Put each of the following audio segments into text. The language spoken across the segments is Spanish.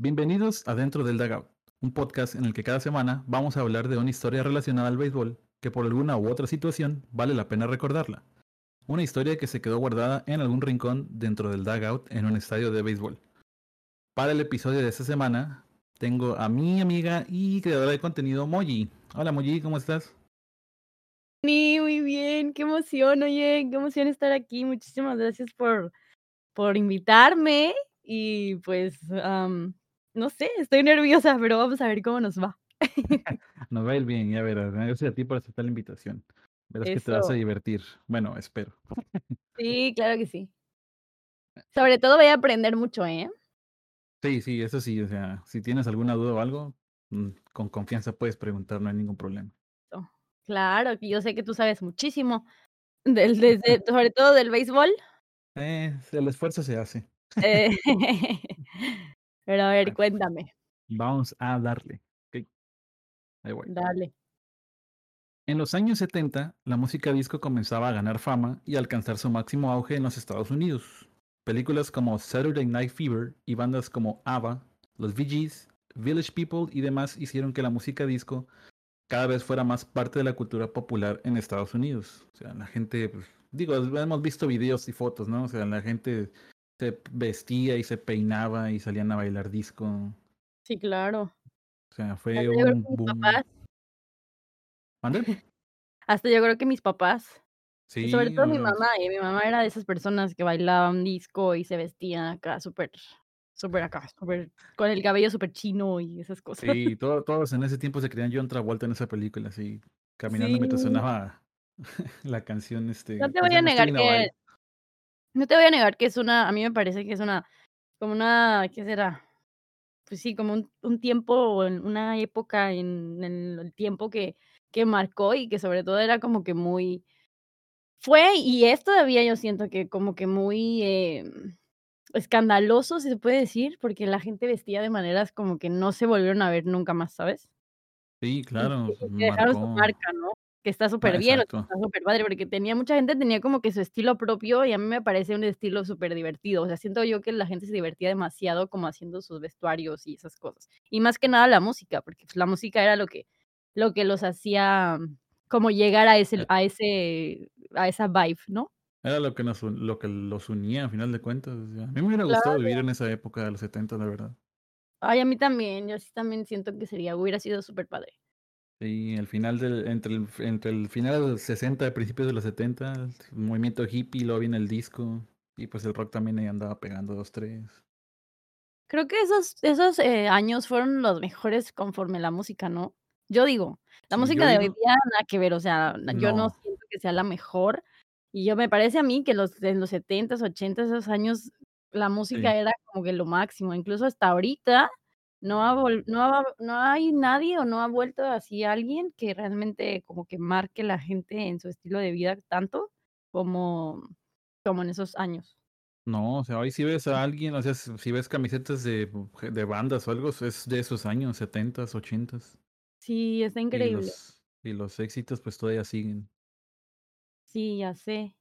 Bienvenidos a Dentro del Dugout, un podcast en el que cada semana vamos a hablar de una historia relacionada al béisbol que por alguna u otra situación vale la pena recordarla. Una historia que se quedó guardada en algún rincón dentro del dugout en un estadio de béisbol. Para el episodio de esta semana tengo a mi amiga y creadora de contenido Moji. Hola Moji, ¿cómo estás? Sí, muy bien, qué emoción, oye, qué emoción estar aquí. Muchísimas gracias por, por invitarme y pues, am, no sé, estoy nerviosa, pero vamos a ver cómo nos va. Nos va a ir bien, ya verás. Gracias a ti por aceptar la invitación. Verás que te vas a divertir. Bueno, espero. Sí, claro que sí. Sobre todo voy a aprender mucho, ¿eh? Sí, sí, eso sí. O sea, si tienes alguna duda o algo, mm, con confianza puedes preguntar, no hay ningún problema. Claro, que yo sé que tú sabes muchísimo del, desde, sobre todo del béisbol. Eh, el esfuerzo se hace. eh, Pero a ver, Bueno, cuéntame, vamos a darle. Ahí voy. dale. En los años 70, la música disco comenzaba a ganar fama y alcanzar su máximo auge en los Estados Unidos. Películas como Saturday Night Fever y bandas como ABBA, los Bee Gees, Village People y demás hicieron que la música disco cada vez fuera más parte de la cultura popular en Estados Unidos. O sea, la gente, pues, digo, hemos visto videos y fotos, ¿no? O sea, la gente se vestía y se peinaba y salían a bailar disco. Sí, claro. O sea, Hasta fue creo un boom. hasta yo creo que mis papás. Y sobre Sí, todo mi mamá, y mi mamá era de esas personas que bailaban disco y se vestían acá súper, súper acá, súper, con el cabello súper chino y esas cosas. Sí, todo- todos en ese tiempo se creían John Travolta en esa película, así, caminando Sí, mientras sonaba la canción, no este, te ¿cómo voy a negar que. No te voy a negar que es una, a mí me parece que es una, como una, ¿qué será? Pues sí, como un, un tiempo o una época en, en el tiempo que, que marcó y que sobre todo era como que muy, fue y es todavía yo siento que como que muy, em, Escandaloso, si se puede decir, porque la gente vestía de maneras como que no se volvieron a ver nunca más, ¿sabes? Sí, claro, y que dejaron su marcó. marca, ¿no? Que está Ah, superbién, o exacto. está superpadre, porque tenía mucha gente tenía como que su estilo propio, y a mí me parece un estilo superdivertido. O sea, siento yo que la gente se divertía demasiado como haciendo sus vestuarios y esas cosas. Y más que nada la música, porque, pues, la música era lo que lo que los hacía como llegar a ese Eh, a ese a esa vibe, ¿no? Era lo que nos, lo que los unía a final de cuentas. o sea, a mí me hubiera gustado Claro. vivir en esa época de los 70, la verdad. Ay, a mí también, yo sí también siento que sería hubiera sido superpadre. Y el final del, entre el, entre el final de los 60 y principios de los 70, el movimiento hippie, luego viene el disco, y pues el rock también ahí andaba pegando dos, tres. Creo que esos esos, eh, años fueron los mejores conforme la música, ¿no? Yo digo, la Sí, música de hoy digo, día nada que ver, o sea, na yo no no, siento que sea la mejor, y yo me parece a mí que los en los 70s, 80s, esos años, la música sí. era como que lo máximo, incluso hasta ahorita no ha no ha no hay nadie o no ha vuelto así alguien que realmente como que marque la gente en su estilo de vida tanto como como en esos años. No, o sea, hoy si ves a alguien, o sea, si ves camisetas de, de bandas o algo, es de esos años, setentas, ochentas. Sí, está Y increíble. los, y los éxitos pues todavía siguen. Sí, ya sé.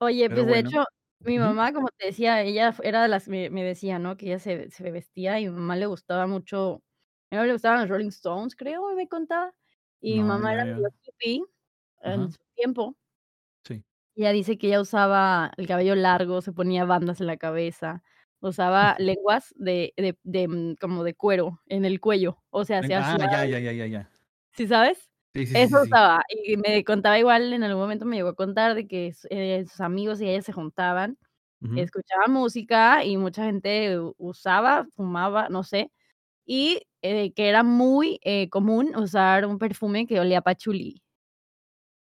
Oye, Pero pues, de hecho, mi mamá, como te decía, ella era de las me me decía, ¿no?, que ella se se vestía y mi mamá le gustaba mucho a mi mamá le gustaban los Rolling Stones, creo, me contaba, y mi mamá ya, era ya. hippie en Ajá, su tiempo, sí. y ella dice que ella usaba el cabello largo, se ponía bandas en la cabeza, usaba lenguas de de de, mm, como de cuero en el cuello, o sea, se Ah, hacía ya, ya, ya, ya, ya. ¿sí sabes? Sí, sí, Eso sí. usaba, y me contaba igual, en algún momento me llegó a contar de que eh, sus amigos y ella se juntaban Ujú. Escuchaba música y mucha gente usaba, fumaba, no sé, y, eh, que era muy, eh, común usar un perfume que olía a patchouli.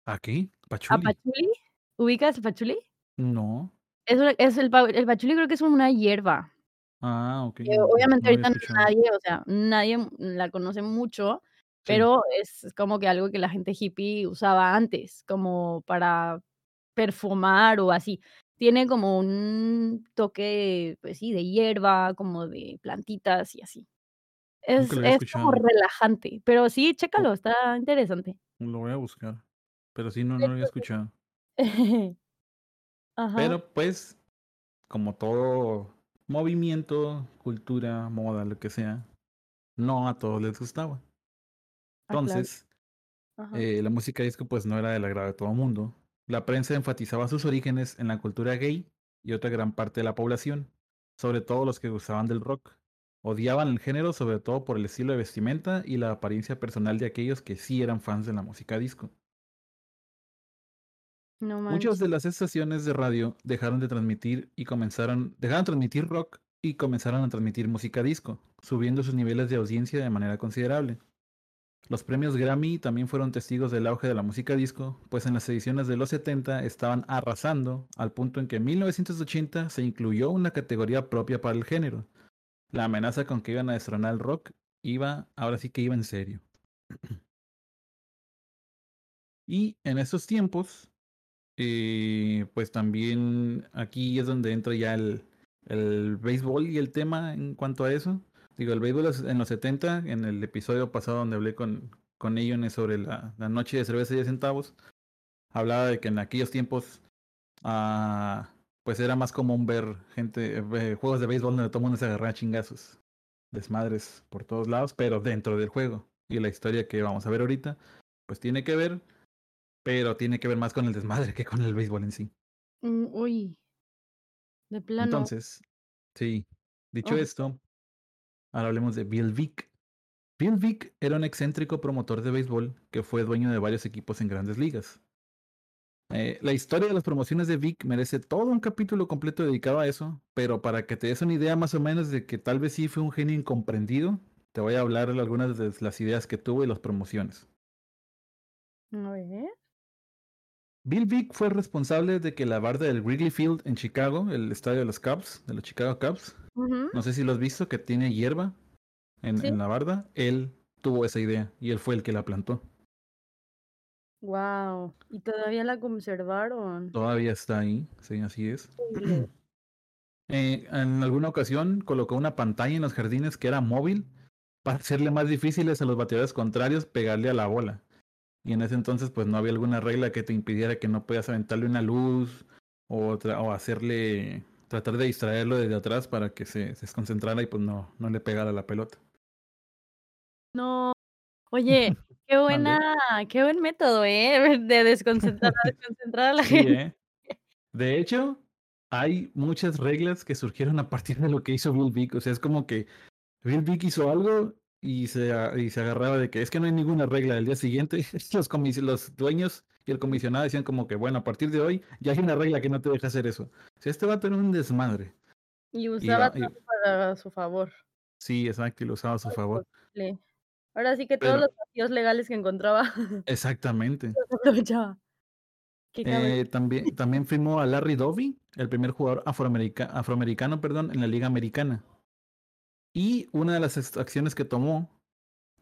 ¿Aquí? ¿A Pachuli. patchouli? ¿Ubicas el patchouli? No. Es es el el patchouli creo que es una hierba, Ah, ok, que no, obviamente no ahorita nadie, o sea, nadie mm, la conoce mucho, Sí. pero es como que algo que la gente hippie usaba antes, como para perfumar o así. Tiene como un toque, pues sí, de hierba, como de plantitas y así. Es es como relajante, pero sí, Oh, chécalo, está interesante. lo voy a buscar. Pero sí, no, no lo había escuchado. Ajá, Pero pues, como todo movimiento, cultura, moda, lo que sea, no a todos les gustaba. Ah, claro. Entonces, eh, la música disco pues no era del agrado de todo el mundo. La prensa enfatizaba sus orígenes en la cultura gay y otra gran parte de la población, sobre todo los que gustaban del rock. Odiaban el género sobre todo por el estilo de vestimenta y la apariencia personal de aquellos que sí eran fans de la música disco. No Muchas de las estaciones de radio dejaron de transmitir y comenzaron, dejaron de transmitir rock y comenzaron a transmitir música disco, subiendo sus niveles de audiencia de manera considerable. Los premios Grammy también fueron testigos del auge de la música disco, pues en las ediciones de los 70 estaban arrasando, al punto en que en 1980 se incluyó una categoría propia para el género. La amenaza con que iban a destronar el rock iba, ahora sí que iba en serio. Y en esos tiempos, eh, pues también aquí es donde entra ya el, el béisbol y el tema en cuanto a eso. Digo, el béisbol es en los 70, en el episodio pasado donde hablé con, con Ellones sobre la, la noche de cerveza y de centavos, hablaba de que en aquellos tiempos ah, pues era más común ver gente, eh, juegos de béisbol donde todo el mundo se agarraba chingazos, desmadres por todos lados, pero dentro del juego. Y la historia que vamos a ver ahorita, pues tiene que ver, pero tiene que ver más con el desmadre que con el béisbol en sí. Mm, uy. De plano. Entonces, sí, dicho Oh. esto, ahora hablemos de Bill Vick. Bill Vick era un excéntrico promotor de béisbol que fue dueño de varios equipos en grandes ligas. Eh, la historia de las promociones de Vic merece todo un capítulo completo dedicado a eso, pero para que te des una idea más o menos de que tal vez sí fue un genio incomprendido, te voy a hablar de algunas de las ideas que tuvo y las promociones. Ver. Bill Vick fue responsable de que la barda del Wrigley Field en Chicago, el estadio de los Cubs, de los Chicago Cubs, No sé si lo has visto, que tiene hierba en, Sí. en la barda, él tuvo esa idea y él fue el que la plantó. Wow. ¿Y todavía la conservaron? Todavía está ahí, sí, así es. Eh, en alguna ocasión colocó una pantalla en los jardines que era móvil para hacerle más difíciles a los bateadores contrarios pegarle a la bola. Y en ese entonces pues no había alguna regla que te impidiera que no puedas aventarle una luz o, tra- o hacerle tratar de distraerlo desde atrás para que se, se desconcentrara y pues no, no le pegara la pelota. No. Oye, qué buena, qué buen método, ¿eh? De desconcentrar, a desconcentrar a la Sí, gente. ¿eh? De hecho, hay muchas reglas que surgieron a partir de lo que hizo Bill Vick. O sea, es como que Bill Vick hizo algo y se, y se agarraba de que es que no hay ninguna regla. El día siguiente, los, comis- los dueños y el comisionado decían como que, bueno, a partir de hoy ya hay una regla que no te deja hacer eso. O sea, este va a tener un desmadre. Y usaba y- todo para su favor. sí, exacto, y lo usaba a su favor. Ahora sí que todos los vacíos legales que encontraba exactamente. aprovechaba. Eh, también, también firmó a Larry Doby, el primer jugador afroamerica- afroamericano perdón, en la Liga Americana. Y una de las acciones que tomó,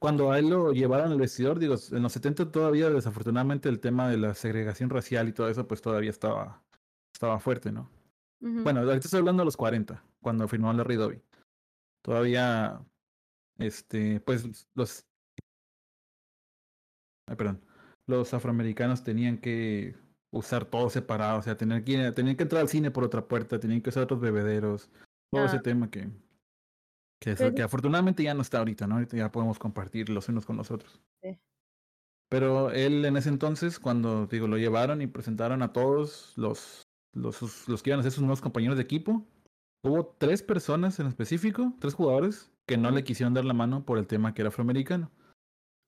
cuando a él lo llevaron al vestidor, digo, en los 70 todavía desafortunadamente el tema de la segregación racial y todo eso, pues todavía estaba, estaba fuerte, ¿no? Bueno, ahorita estoy hablando de los 40, cuando firmó Larry Doby. Todavía, este, pues los... Ay, perdón. Los afroamericanos tenían que usar todo separado, o sea, tenían que, tenían que entrar al cine por otra puerta, tenían que usar otros bebederos, todo ese tema que, que, que afortunadamente ya no está ahorita, ¿no? Ahorita ya podemos compartir los unos con los otros. Sí. Pero él en ese entonces, cuando digo, lo llevaron y presentaron a todos los, los, sus- los que iban a ser sus nuevos compañeros de equipo, hubo tres personas en específico, tres jugadores, que no le quisieron dar la mano por el tema que era afroamericano.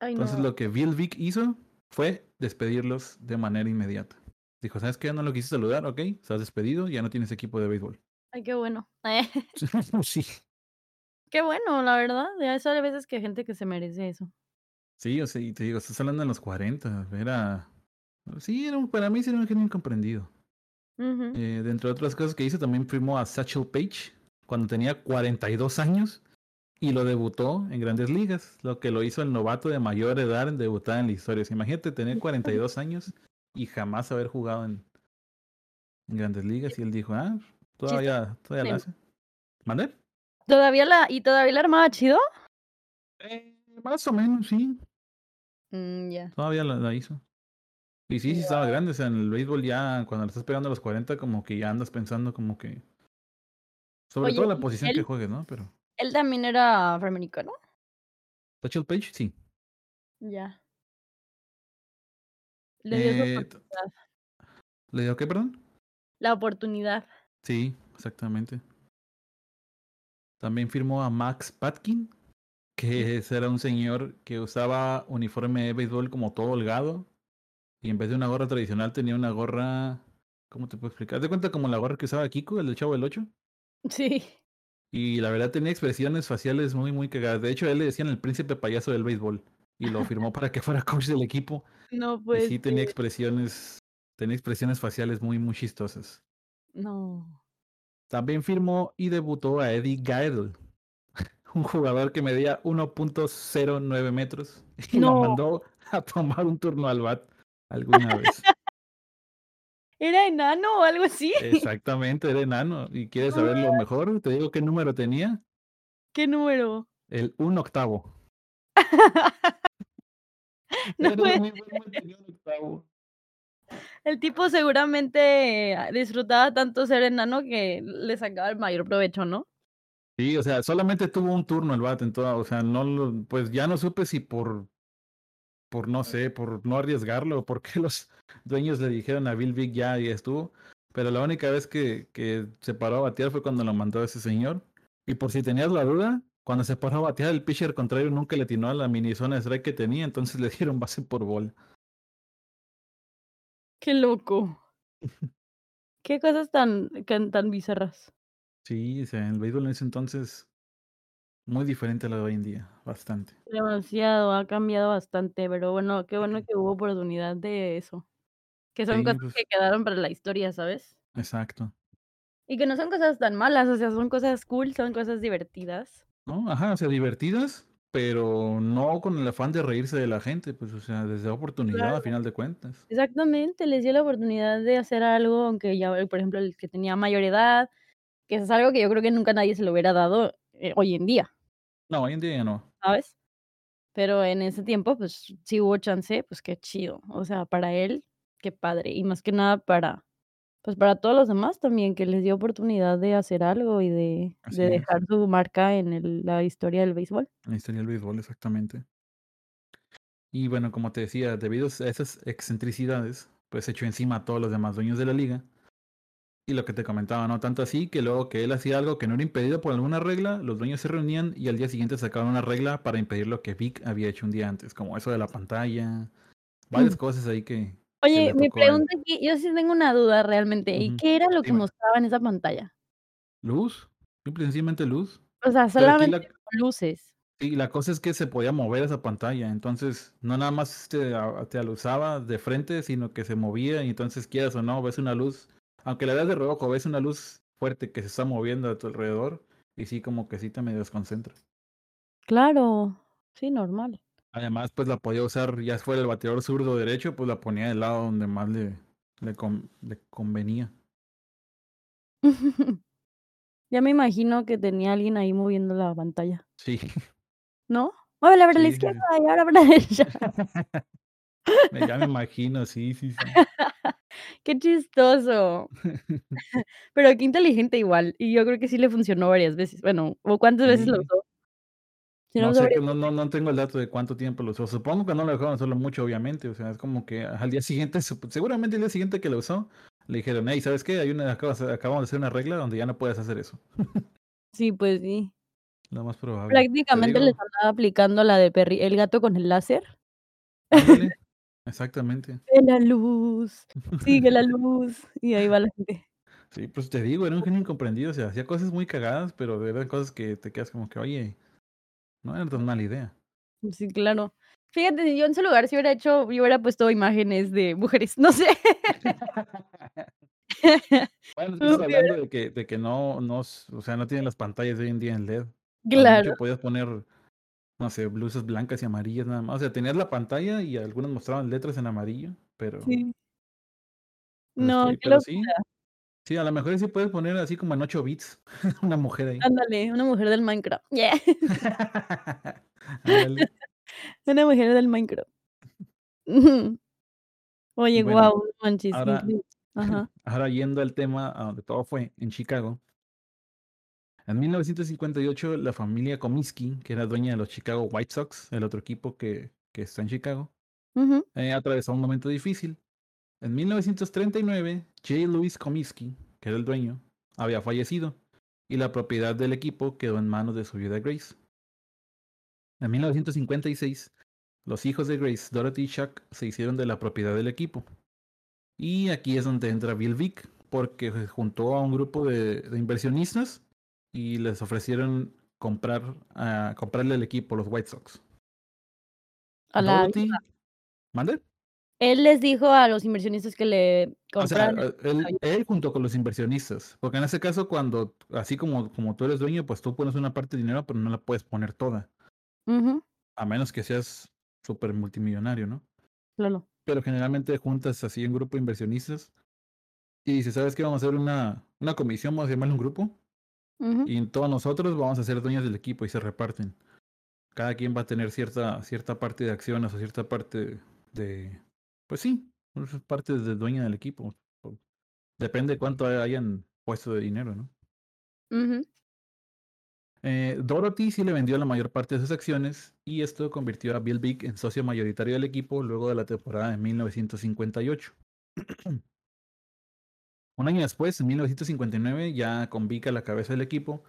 Ay, Entonces no. lo que Bill Vick hizo fue despedirlos de manera inmediata. Dijo, ¿sabes qué? No lo quise saludar, ok, estás despedido, ya no tienes equipo de béisbol. Ay, qué bueno. sí, Qué bueno, la verdad. Ya es a veces que hay gente que se merece eso. sí, o sea, y te digo, estás hablando en los 40, era... Sí, era un- para mí sí era un genio incomprendido. Ujú. Eh, dentro de otras cosas que hizo, también firmó a Satchel Paige cuando tenía 42 años y lo debutó en grandes ligas, lo que lo hizo el novato de mayor edad en debutar en la historia. O sea, imagínate tener 42 años y jamás haber jugado en, en grandes ligas. Y él dijo, ah, todavía, todavía la hace. ¿Mande? ¿Todavía la, y todavía la armaba chido? Eh, más o menos, sí. Mm, ya. Todavía la, la hizo. Y sí, sí estaba grande. O sea, en el béisbol ya, cuando le estás pegando a los 40, como que ya andas pensando como que... Sobre Oye, todo la ¿y posición que juegues, ¿no? Pero ¿Él también era afroamericano? Satchel Paige, sí. Ya. Le dio Eh, oportunidad. ¿Le dio qué, perdón? La oportunidad. Sí, exactamente. También firmó a Max Patkin, que ese era un señor que usaba uniforme de béisbol como todo holgado, y en vez de una gorra tradicional tenía una gorra, ¿cómo te puedo explicar? De cuenta como la gorra que usaba Kiko, el del Chavo del Ocho. Sí. Y la verdad tenía expresiones faciales muy, muy cagadas. De hecho, a él le decían el príncipe payaso del béisbol, y lo firmó para que fuera coach del equipo. No Y puede sí tenía expresiones tenía expresiones faciales muy, muy chistosas. No. También firmó y debutó a Eddie Gaedel, un jugador que medía 1.09 metros y No. mandó a tomar un turno al bat alguna vez. ¿Era enano o algo así? Exactamente, era enano. ¿Y quieres saber lo What? mejor? ¿Te digo qué número tenía? ¿Qué número? El un octavo. No Era ser. tenía un octavo. El tipo seguramente disfrutaba tanto ser enano que le sacaba el mayor provecho, ¿no? Sí, o sea, solamente tuvo un turno el bat en toda, o sea, no lo, pues ya no supe si por, por no sé, por no arriesgarlo, o porque los dueños le dijeron a Bill Vick ya y estuvo. Pero la única vez que, que se paró a batear fue cuando lo mandó ese señor. Y por si tenías la duda, cuando se paró a batear, el pitcher contrario nunca le atinó a la mini zona de strike que tenía, entonces le dieron base por bola. Qué loco. Qué cosas tan tan bizarras. Sí, o sea, el béisbol en ese entonces muy diferente a lo de hoy en día, bastante. Demasiado, ha cambiado bastante, pero bueno, qué bueno que hubo oportunidad de eso. Que son Sí, cosas que pues quedaron para la historia, ¿sabes? exacto. Y que no son cosas tan malas, o sea, son cosas cool, son cosas divertidas. No, ajá, o sea, divertidas, pero no con el afán de reírse de la gente, pues, o sea, desde oportunidad a Claro. final de cuentas. Exactamente, les dio la oportunidad de hacer algo, aunque ya, por ejemplo, el que tenía mayor edad, que eso es algo que yo creo que nunca nadie se lo hubiera dado, eh, hoy en día. No, hoy en día ya no. ¿Sabes? Pero en ese tiempo, pues, sí hubo chance, pues, qué chido. O sea, para él, qué padre. Y más que nada para, pues, para todos los demás también, que les dio oportunidad de hacer algo y de de Así es. dejar su marca en el la historia del béisbol. La historia del béisbol, exactamente. Y bueno, como te decía, debido a esas excentricidades, pues echó encima a todos los demás dueños de la liga. Y lo que te comentaba, ¿no? Tanto así que luego que él hacía algo que no era impedido por alguna regla, los dueños se reunían y al día siguiente sacaban una regla para impedir lo que Vic había hecho un día antes, como eso de la pantalla, varias cosas ahí que Oye, mi pregunta aquí, yo sí tengo una duda realmente, ¿y qué era lo que Dime. mostraba en esa pantalla? Luz, simple sencillamente luz. O sea, solamente la luces. sí, la cosa es que se podía mover esa pantalla, entonces no nada más te te alusaba de frente, sino que se movía y entonces quieras o no, ves una luz, aunque la veas de reojo, ves una luz fuerte que se está moviendo a tu alrededor y sí, como que sí te medio desconcentra. Claro, sí, normal. Además, pues la podía usar, ya fuera el bateador zurdo derecho, pues la ponía del lado donde más le le con le convenía. Ya me imagino que tenía alguien ahí moviendo la pantalla. Sí. ¿No? Muévela para la Sí, sí, izquierda y ahora para la derecha. Ya me imagino, sí, sí, sí. Qué chistoso. Pero qué inteligente igual, y yo creo que sí le funcionó varias veces. Bueno, ¿o cuántas veces lo usó? ¿Sí lo No sé, que no no no tengo el dato de cuánto tiempo lo usó. Supongo que no lo dejaron usarlo mucho, obviamente, o sea, es como que al día siguiente, seguramente el día siguiente que lo usó, le dijeron: "Hey, ¿sabes qué? Hay una acabamos de hacer una regla donde ya no puedes hacer eso". Sí, pues sí. Lo más probable. Te Prácticamente les digo andaba aplicando la de perri el gato con el láser. Ándale, exactamente. Ve la luz, sigue la luz, y ahí va la gente. Sí, pues te digo, era un genio incomprendido, o sea, hacía cosas muy cagadas, pero eran cosas que te quedas como que: "Oye, no era tan mala idea". Sí, claro. Fíjate, si yo en su lugar sí hubiera hecho yo hubiera puesto imágenes de mujeres, no sé. Bueno, estás hablando de que de que no no o sea, no tienen las pantallas de hoy en día en LED. Claro. podías poner, no sé, blusas blancas y amarillas nada más. O sea, tenías la pantalla y algunas mostraban letras en amarillo, pero Sí. No, pero sí. Sí, a la mejor sí puedes poner así como en 8 bits, una mujer ahí. Ándale, una mujer del Minecraft. Yeah. Ándale. Una mujer del Minecraft. Oye, Bueno, no manches, ahora. Ajá. ahora yendo al tema a donde todo fue, en Chicago En 1958, la familia Comiskey, que era dueña de los Chicago White Sox, el otro equipo que, que está en Chicago, eh, atravesó un momento difícil. En 1939, J. Louis Comiskey, que era el dueño, había fallecido y la propiedad del equipo quedó en manos de su viuda Grace. En 1956, los hijos de Grace, Dorothy y Chuck, se hicieron de la propiedad del equipo. Y aquí es donde entra Bill Vick, porque juntó a un grupo de, de inversionistas y les ofrecieron comprar, ah, comprarle el equipo, los White Sox. A la Dorothy. ¿mande? Él les dijo a los inversionistas que le O sea, compraran eh, él, él junto con los inversionistas. Porque en ese caso, cuando, así como, como tú eres dueño, pues tú pones una parte de dinero, pero no la puedes poner toda. A menos que seas súper multimillonario, ¿no? claro. Pero generalmente juntas así un grupo de inversionistas y dices, ¿sabes qué? Vamos a hacer una, una comisión, vamos a llamarle un grupo. Ujú, Y todos nosotros vamos a ser dueños del equipo y se reparten. Cada quien va a tener cierta, cierta parte de acciones o cierta parte de... Pues sí, esas partes de dueña del equipo. Depende de cuánto hayan puesto de dinero, ¿no? Eh, Dorothy sí le vendió la mayor parte de sus acciones y esto convirtió a Bill Vick en socio mayoritario del equipo luego de la temporada de 1958. Un año después, en 1959, ya con Vick a la cabeza del equipo,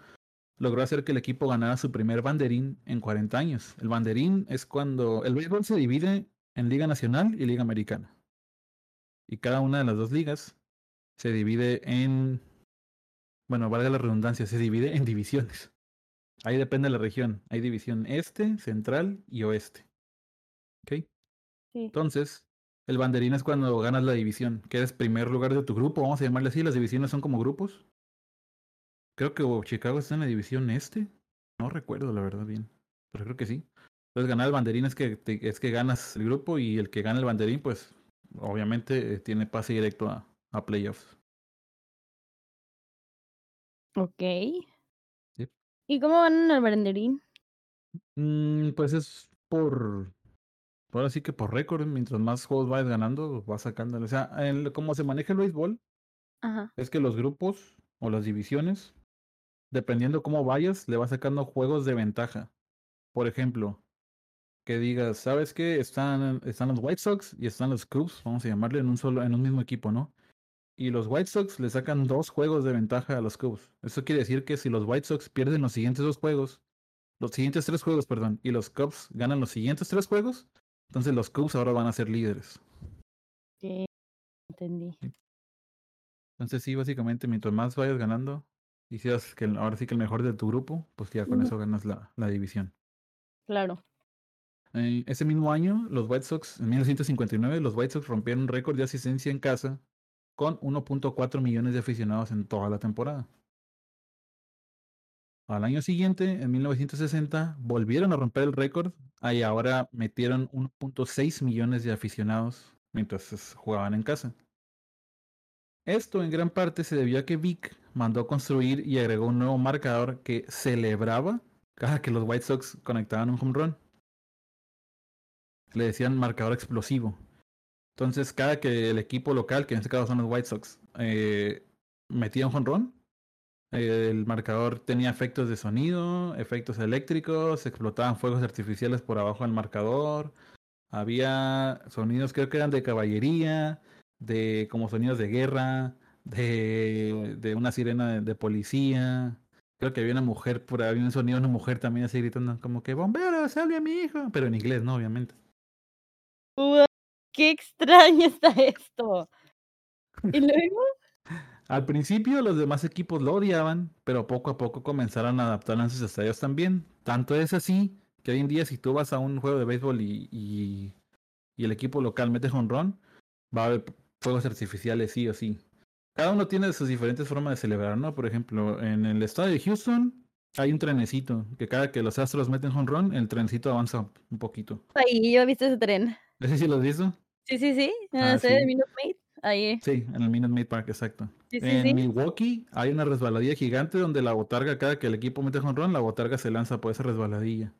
logró hacer que el equipo ganara su primer banderín en 40 años. El banderín es cuando el béisbol se divide en Liga Nacional y Liga Americana. Y cada una de las dos ligas se divide en, bueno, valga la redundancia, se divide en divisiones. Ahí depende de la región. Hay división este, central y oeste. ¿Ok? Sí. Entonces, el banderín es cuando ganas la división, que eres primer lugar de tu grupo, vamos a llamarle así, las divisiones son como grupos. Creo que oh, Chicago está en la división este. No recuerdo la verdad bien, pero creo que sí. Entonces ganar el banderín es que, te- es que ganas el grupo y el que gana el banderín, pues obviamente eh, tiene pase directo a, a playoffs. Ok. ¿Y cómo van en el banderín? Mm, pues es por, ahora sí que por récord, mientras más juegos vayas ganando, vas sacando. O sea, el, como se maneja el béisbol, Ajá. es que los grupos o las divisiones, dependiendo cómo vayas, le vas sacando juegos de ventaja. Por ejemplo, que digas, ¿sabes qué? Están, están los White Sox y están los Cubs, vamos a llamarle en un solo, en un mismo equipo, ¿no? Y los White Sox le sacan dos juegos de ventaja a los Cubs. Eso quiere decir que si los White Sox pierden los siguientes dos juegos, los siguientes tres juegos, perdón, y los Cubs ganan los siguientes tres juegos, entonces los Cubs ahora van a ser líderes. Ok, entendí. Entonces sí, básicamente, mientras más vayas ganando y seas que ahora sí que el mejor de tu grupo, pues ya con eso ganas la, la división. Claro. Eh, ese mismo año, los White Sox, en 1959, los White Sox rompieron un récord de asistencia en casa con 1.4 millones de aficionados en toda la temporada. Al año siguiente, en 1960, volvieron a romper el récord y ahora metieron 1.6 millones de aficionados mientras jugaban en casa. Esto en gran parte se debió a que Vic mandó construir y agregó un nuevo marcador que celebraba cada que los White Sox conectaban un home run. Le decían marcador explosivo. Entonces, cada que el equipo local, que en este caso son los White Sox, eh, metía un eh, el marcador tenía efectos de sonido, efectos eléctricos, explotaban fuegos artificiales por abajo del marcador, había sonidos, creo que eran de caballería, de como sonidos de guerra, de, de una sirena de, policía. Creo que había una mujer, por había un sonido de una mujer también así gritando como que bombero, salve a mi hijo, pero en inglés, ¿no? Obviamente. Qué extraño está esto. ¿Y luego? Al principio los demás equipos lo odiaban, pero poco a poco comenzaron a adaptar a sus estadios también. Tanto es así que hoy en día si tú vas a un juego de béisbol y, y, y el equipo local mete run, va a haber fuegos artificiales sí o sí. Cada uno tiene sus diferentes formas de celebrar, ¿no? Por ejemplo, en el estadio de Houston hay un trenecito que cada que los Astros meten run, el trenecito avanza un poquito. Ahí, yo he visto ese tren. ¿Ese sí lo has visto? Sí, sí, sí. En Ah, el estadio de sí. Minute Maid. Ahí. Sí, en el Minute Maid Park, exacto. Sí, sí, En sí. Milwaukee hay una resbaladilla gigante donde la botarga, cada que el equipo mete run, la botarga se lanza por esa resbaladilla.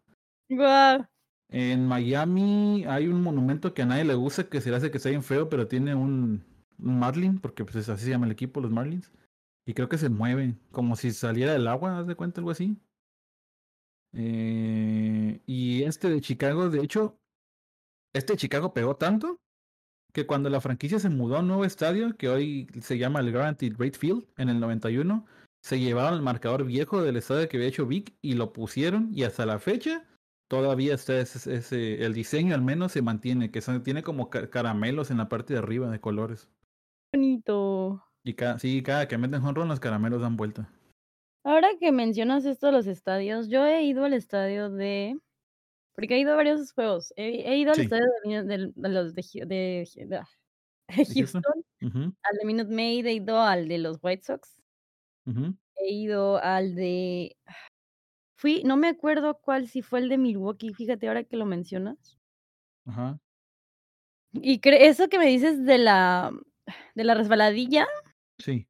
Guau. En Miami hay un monumento que a nadie le gusta, que se le hace que sea bien feo, pero tiene un, un Marlin, porque pues es así se llama el equipo, los Marlins. Y creo que se mueve, como si saliera del agua, haz de cuenta, algo así. Eh, y este de Chicago, de hecho, este Chicago pegó tanto que cuando la franquicia se mudó a un nuevo estadio, que hoy se llama el Guaranteed Rate Field, en el 91, se llevaron el marcador viejo del estadio que había hecho Vic y lo pusieron, y hasta la fecha todavía está ese, el diseño al menos se mantiene, que tiene como caramelos en la parte de arriba de colores. Bonito. Y cada, sí, cada que meten honrón los caramelos dan vuelta. Ahora que mencionas esto de los estadios, yo he ido al estadio de. Porque he ido a varios juegos. He, ido al estadio de, los de, Houston, al de Minute Maid, he ido al de los White Sox. He ido al de. Fui, no me acuerdo cuál, si fue el de Milwaukee, fíjate ahora que lo mencionas. Ajá. Y eso que me dices de la de la resbaladilla. Sí.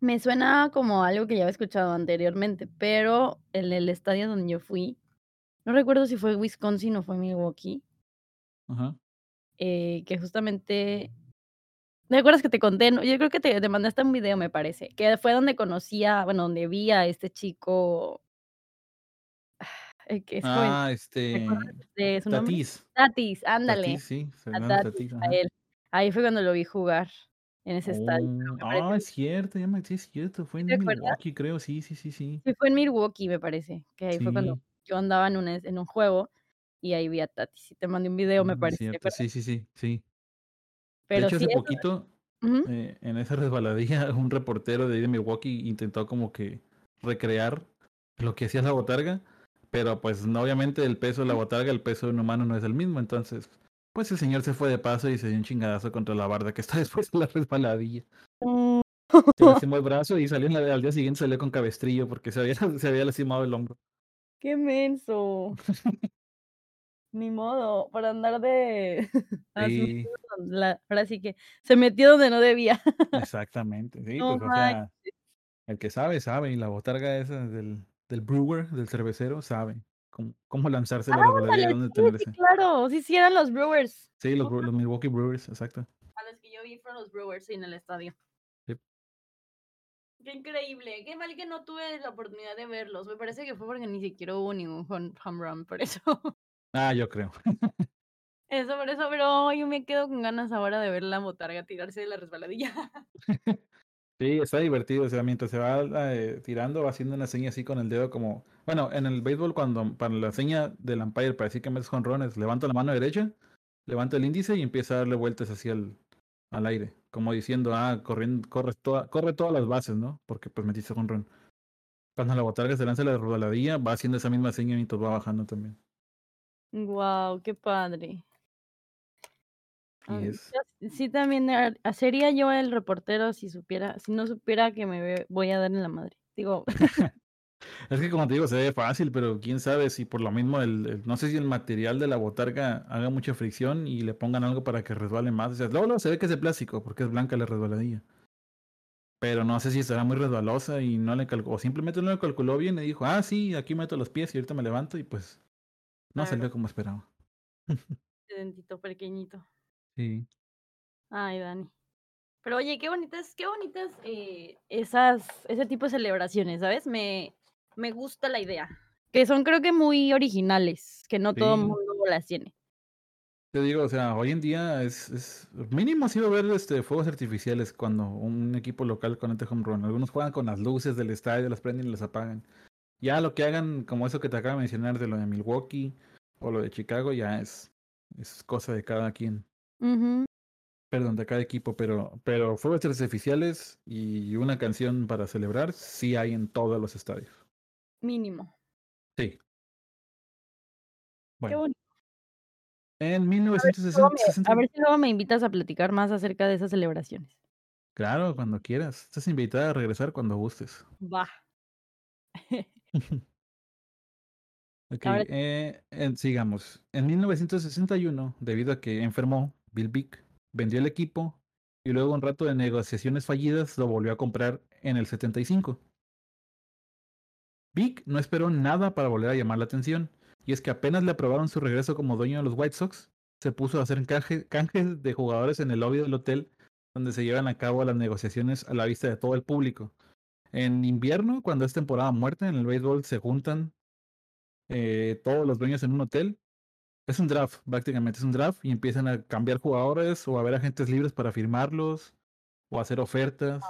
Me suena como algo que ya había escuchado anteriormente, pero en el estadio donde yo fui, no recuerdo si fue Wisconsin o fue Milwaukee. Ajá. Eh, que justamente. ¿Me acuerdas que te conté? Yo creo que te, te mandaste un video, me parece. Que fue donde conocía, bueno, donde vi a este chico. que es ah, este. De su Tatis. Tatis, ándale. Tatis, sí. Tatis, a él. Ahí fue cuando lo vi jugar en ese estadio. Oh, ah, es cierto, ya me sí, es cierto, fue en Milwaukee, creo, sí, sí, sí, sí. Sí, fue en Milwaukee, me parece, que ahí fue cuando yo andaba en un, en un juego y ahí vi a Tati. Sí, te mandé un video, me parece. Sí, sí, sí, sí. Pero de hecho, hace poquito, eh, en esa resbaladilla, un reportero de ahí de Milwaukee intentó como que recrear lo que hacía la botarga, pero pues no, obviamente el peso de la botarga, el peso de un humano no es el mismo, entonces pues el señor se fue de paso y se dio un chingadazo contra la barda que está después de la resbaladilla. Mm. Se lastimó el brazo y salió al día siguiente salió con cabestrillo porque se había, se había lastimado el hombro. ¡Qué menso! Ni modo, para andar de... Sí. ahora sí que se metió donde no debía. Exactamente, sí, pues, o sea, el que sabe, sabe, y la botarga esa del, del brewer, del cervecero, sabe cómo, lanzarse la sí, Sí, claro, sí, sí eran los Brewers. Sí, los, los, Milwaukee Brewers, exacto. A los que yo vi fueron los Brewers en el estadio. Qué increíble, qué mal que no tuve la oportunidad de verlos. Me parece que fue porque ni siquiera hubo ningún home run, por eso. Ah, yo creo. Eso, por eso, pero yo me quedo con ganas ahora de ver la botarga tirarse de la resbaladilla. Sí, está divertido. O sea, mientras se va eh, tirando, va haciendo una seña así con el dedo como... Bueno, en el béisbol cuando para la seña del umpire para decir que metes jonrones, levanta la mano derecha, levanta el índice y empieza a darle vueltas hacia el al aire. Como diciendo, ah, corriendo, corre, toda, corre todas las bases, ¿no? Porque pues metiste jonrón. Cuando la botarga se lanza la resbaladilla, va haciendo esa misma seña mientras va bajando también. Wow, qué padre. es. Sí, también sería yo el reportero si supiera, si no supiera que me voy a dar en la madre. Digo. es que como te digo, se ve fácil, pero quién sabe si por lo mismo el, no sé si el material de la botarga haga mucha fricción y le pongan algo para que resbale más. O sea, luego, se ve que es de plástico porque es blanca la resbaladilla. Pero no sé si será muy resbalosa y no le calculó, o simplemente no le calculó bien y dijo, ah, sí, aquí meto los pies y ahorita me levanto y pues no salió como esperaba. Dentito pequeñito. Sí. Ay, Dani. Pero oye, qué bonitas, qué bonitas eh, esas, ese tipo de celebraciones, ¿sabes? Me, me gusta la idea. Que son creo que muy originales, que no todo el mundo las tiene. Te digo, o sea, hoy en día es, es mínimo así va a haber este, fuegos artificiales cuando un equipo local conecte home run. Algunos juegan con las luces del estadio, las prenden y las apagan. Ya lo que hagan, como eso que te acabo de mencionar de lo de Milwaukee o lo de Chicago, ya es, es cosa de cada quien. Perdón, de cada equipo, pero, pero fuegos artificiales y una canción para celebrar sí hay en todos los estadios. Mínimo. Sí. Qué bonito. En 1960. A ver, si luego me invitas a platicar más acerca de esas celebraciones. Claro, cuando quieras. Estás invitada a regresar cuando gustes. Va. ok, eh, sigamos. En 1961, debido a que enfermó, Bill Vick vendió el equipo y luego un rato de negociaciones fallidas lo volvió a comprar en el 75. Vic no esperó nada para volver a llamar la atención, y es que apenas le aprobaron su regreso como dueño de los White Sox, se puso a hacer canjes de jugadores en el lobby del hotel donde se llevan a cabo las negociaciones a la vista de todo el público. En invierno, cuando es temporada muerta, en el béisbol se juntan eh, todos los dueños en un hotel. Es un draft, prácticamente es un draft, y empiezan a cambiar jugadores o a ver agentes libres para firmarlos o hacer ofertas.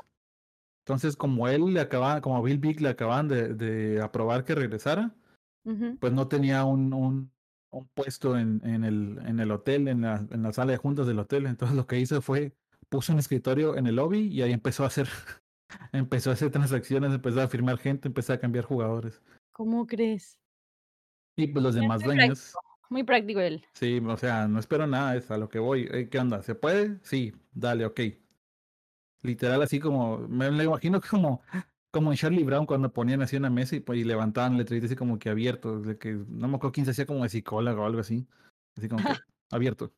Entonces, como él le acaba, como Bill Big le acaban de, de aprobar que regresara, pues no tenía un, un, un puesto en, en, el, en el hotel, en la, en la sala de juntas del hotel. Entonces lo que hizo fue, puso un escritorio en el lobby y ahí empezó a hacer, empezó a hacer transacciones, empezó a firmar gente, empezó a cambiar jugadores. ¿Cómo crees? Y pues los demás muy dueños, práctico, muy práctico él. sí, o sea, no espero nada, es a lo que voy. Eh, ¿Qué onda? ¿Se puede? Sí, dale, ok. Literal así como, me lo imagino como, como en Charlie Brown cuando ponían así una mesa y, pues, y levantaban letritas así como que abierto, de que no me acuerdo quién se hacía como de psicólogo o algo así, así como que abierto.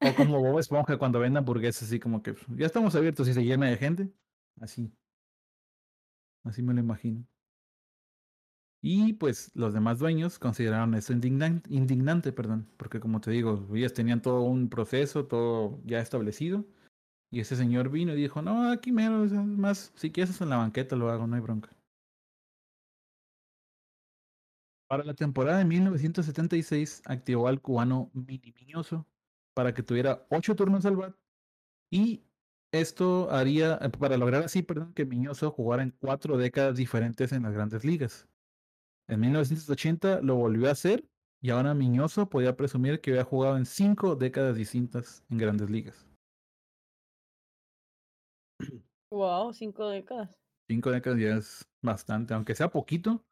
o como Bob Esponja cuando venden hamburguesas así como que ya estamos abiertos y se llena de gente, así. Así me lo imagino. Y pues los demás dueños consideraron eso indignan- indignante, perdón, porque como te digo, ellos tenían todo un proceso, todo ya establecido. Y ese señor vino y dijo, no, aquí es más, si quieres en la banqueta lo hago, no hay bronca. Para la temporada de 1976 activó al cubano Mini Miñoso para que tuviera ocho turnos al bat y esto haría, eh, para lograr así, perdón, que Miñoso jugara en cuatro décadas diferentes en las grandes ligas. En 1980 lo volvió a hacer y ahora Miñoso podía presumir que había jugado en cinco décadas distintas en grandes ligas. Wow, cinco décadas. Cinco décadas ya es bastante, aunque sea poquito,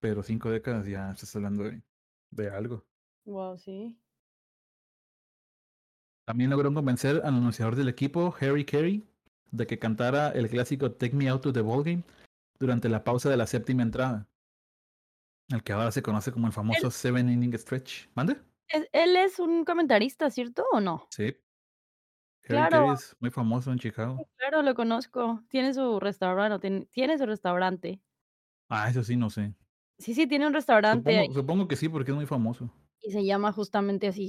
pero cinco décadas ya estás hablando de, de algo. Wow, sí. También logró convencer al anunciador del equipo, Harry Carey, de que cantara el clásico Take Me Out to the Ballgame durante la pausa de la séptima entrada, el que ahora se conoce como el famoso Seven Inning Stretch. ¿Mande? Él es un comentarista, ¿cierto o no? Sí. Claro. Es muy famoso en Chicago. Claro, lo conozco. Tiene su restaurante, o tiene, tiene su restaurante. Ah, eso sí, no sé. Sí, sí, tiene un restaurante Supongo, supongo que sí, porque es muy famoso. y se llama justamente así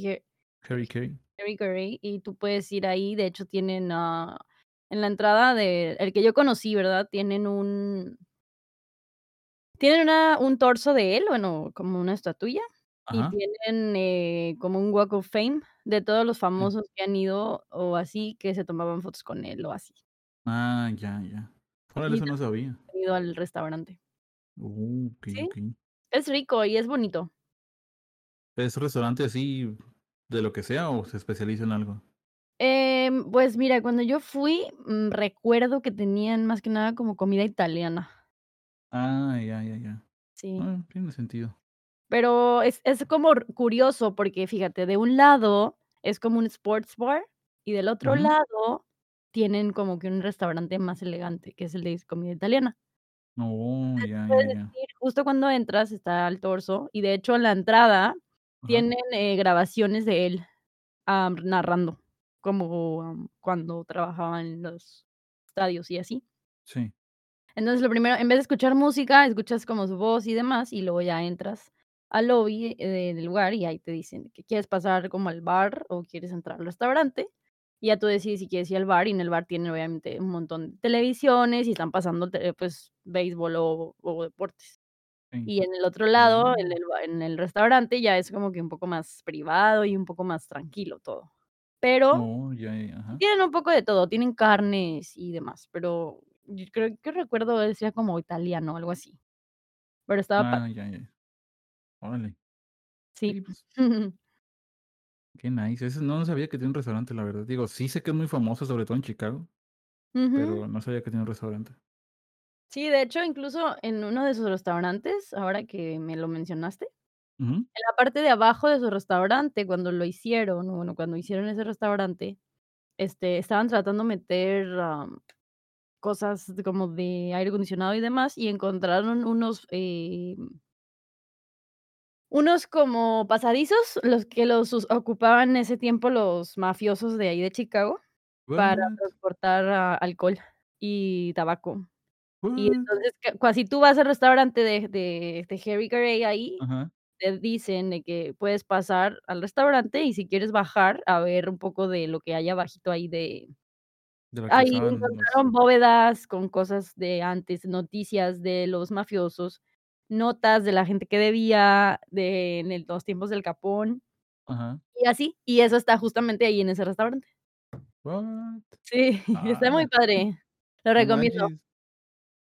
Harry Carey. Harry Curry y tú puedes ir ahí. De hecho, tienen ah, en la entrada de el que yo conocí, ¿verdad? Tienen un tienen una, un torso de él, bueno, como una estatuilla, y Ajá. tienen eh, como un Walk of Fame de todos los famosos que han ido o así que se tomaban fotos con él o así. Ah, ya, ya. Órale, eso no sabía. ido al restaurante. Uh, Sí. Es rico y es bonito. ¿Es restaurante así de lo que sea o se especializa en algo? Em, pues mira, cuando yo fui, mm, recuerdo que tenían más que nada como comida italiana. Ah, ya, ya, ya. Sí. Ah, tiene sentido. Pero es es como curioso, porque fíjate, de un lado es como un sports bar, y del otro lado tienen como que un restaurante más elegante, que es el de comida italiana. Oh, ya, ya, justo cuando entras está el torso, y de hecho en la entrada Ajá. tienen, eh, grabaciones de él, narrando, como, cuando trabajaba en los estadios y así. Sí. Entonces, lo primero, en vez de escuchar música, escuchas como su voz y demás, y luego ya entras al lobby, eh, del lugar, y ahí te dicen que quieres pasar como al bar o quieres entrar al restaurante, y ya tú decides si quieres ir al bar, y en el bar tienen obviamente un montón de televisiones y están pasando pues, béisbol o o deportes. Sí. Y en el otro lado, en Oh. el en el restaurante ya es como que un poco más privado y un poco más tranquilo todo. Pero Oh, ya, ajá. tienen un poco de todo, tienen carnes y demás, pero yo creo que recuerdo decía como italiano, algo así. Pero estaba. Ah, ya. Órale. Sí. Pues qué nice. Eso no sabía que tiene un restaurante, la verdad. Digo, sí sé que es muy famoso, sobre todo en Chicago, pero no sabía que tiene un restaurante. Sí, de hecho, incluso en uno de sus restaurantes, ahora que me lo mencionaste, en la parte de abajo de su restaurante, cuando lo hicieron, bueno, cuando hicieron ese restaurante, este, estaban tratando meter, am, cosas de como de aire acondicionado y demás, y encontraron unos, em unos como pasadizos, los que los ocupaban en ese tiempo los mafiosos de ahí de Chicago para transportar alcohol y tabaco. Y entonces, que cua si tú vas al restaurante de de de Harry Caray ahí, te dicen de que puedes pasar al restaurante y si quieres bajar a ver un poco de lo que hay abajito ahí de Ahí los encontraron bóvedas con cosas de antes, noticias de los mafiosos, notas de la gente que debía, de en el los tiempos del. Ajá. Y así, y eso está justamente ahí en ese restaurante. What? Sí, está muy Ah. padre, lo No recomiendo. manches.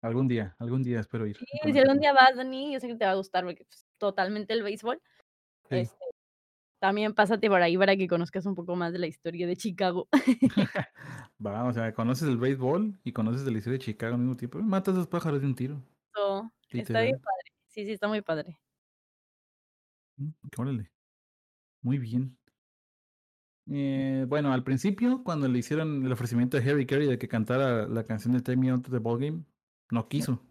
Algún día, algún día espero ir Sí, si algún día vas, Dani, yo sé que te va a gustar porque, pues, totalmente el béisbol. Sí. Este, también pásate por ahí para que conozcas un poco más de la historia de Chicago. Va, o sea, conoces el béisbol y conoces la historia de Chicago al mismo tiempo. Matas 2 pájaros de un tiro. So, está bien padre. Sí, sí, está muy padre. Mm, órale. Muy bien. Eh, bueno, al principio, cuando le hicieron el ofrecimiento a Harry Carey de que cantara la canción de Take Me Out to the Ballgame, no quiso.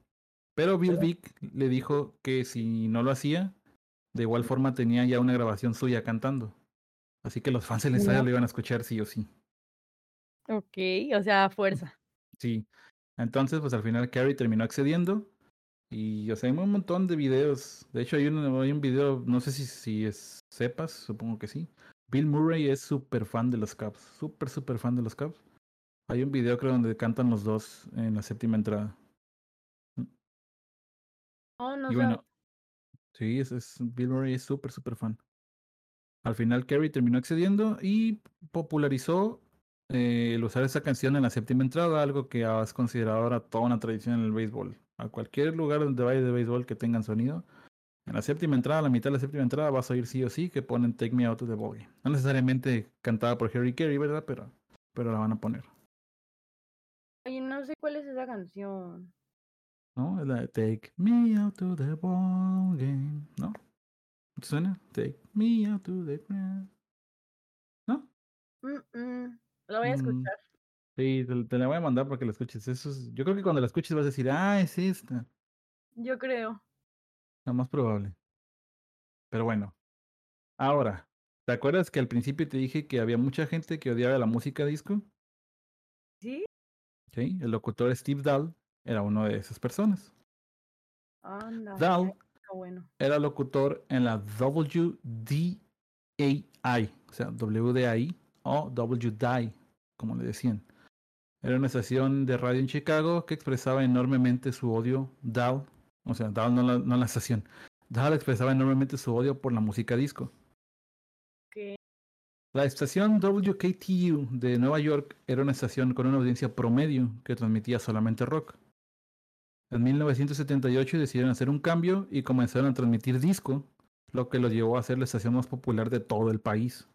Pero Bill Vick le dijo que si no lo hacía, de igual forma tenía ya una grabación suya cantando. Así que los fans del estadio lo iban a escuchar sí o sí. Okey, o sea, fuerza. Sí. Entonces, pues al final Carey terminó accediendo. Y, o sea, hay un montón de videos. De hecho, hay un, hay un video, no sé si, si es, sepas, supongo que sí. Bill Murray es súper fan de los Cubs. Súper, súper fan de los Cubs. Hay un video, creo, donde cantan los dos en la séptima entrada. Oh, no Y bueno, sí, es, es- Bill Murray es súper, súper fan. Al final, Carey terminó accediendo y popularizó eh, el usar esa canción en la séptima entrada, algo que es considerado ahora toda una tradición en el béisbol. A cualquier lugar donde vaya de béisbol que tengan sonido, en la séptima entrada, a la mitad de la séptima entrada, vas a oír sí o sí que ponen Take Me Out to the Ballgame. No necesariamente cantada por Harry Carey, ¿verdad? Pero, pero la van a poner. Oye, no sé cuál es esa canción. ¿No? Es la de Take Me Out to the Ballgame. ¿No? ¿Te suena? Take Me Out to the. ¿No? Mm, mm, la voy a Mm, escuchar. Sí, te, te la voy a mandar para que la escuches. Eso es- yo creo que cuando la escuches vas a decir, ah, es esta. Yo creo. Lo más probable. Pero bueno. Ahora, ¿te acuerdas que al principio te dije que había mucha gente que odiaba la música disco? ¿Sí? Sí, el locutor Steve Dahl era uno de esas personas. Anda, Dahl está bueno. era locutor en la WDAI, o sea, WDAI o WDI, como le decían. Era una estación de radio en Chicago que expresaba enormemente su odio, Dahl, o sea, Dahl no la, no la estación, Dahl expresaba enormemente su odio por la música disco. La estación WKTU de Nueva York era una estación con una audiencia promedio que transmitía solamente rock. En 1978 decidieron hacer un cambio y comenzaron a transmitir disco, lo que los llevó a ser la estación más popular de todo el país.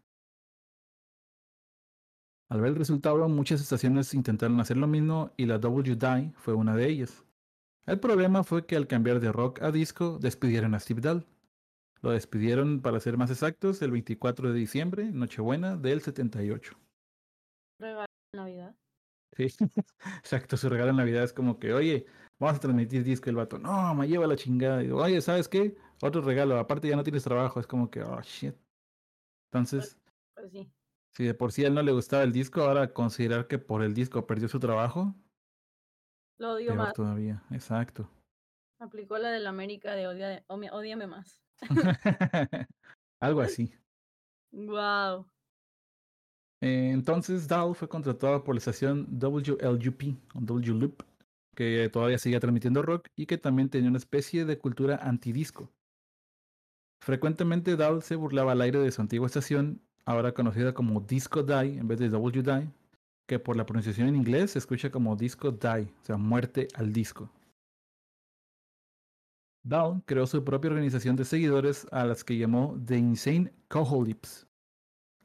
Al ver el resultado, muchas estaciones intentaron hacer lo mismo y la WDI fue una de ellas. El problema fue que al cambiar de rock a disco, despidieron a Steve Dahl. Lo despidieron, para ser más exactos, el 24 de diciembre, Nochebuena del 78. Regalo de Navidad. Sí, exacto, su regalo en Navidad es como que, oye, vamos a transmitir disco el vato. No, me lleva la chingada. Y digo, oye, ¿sabes qué? Otro regalo, aparte ya no tienes trabajo, es como que, oh, shit. Entonces, Pues sí. Si de por sí a él no le gustaba el disco, ahora considerar que por el disco perdió su trabajo, Lo odio más. todavía, exacto. Aplicó la del América de odia, ódiame más. Algo así. Wow. Eh, Entonces Dahl fue contratado por la estación WLUP, o WLOOP, que todavía seguía transmitiendo rock y que también tenía una especie de cultura antidisco. Frecuentemente Dahl se burlaba al aire de su antigua estación, ahora conocida como Disco Die en vez de WDie, que por la pronunciación en inglés se escucha como Disco Die, o sea, muerte al disco. Dahl creó su propia organización de seguidores a las que llamó The Insane Coholips,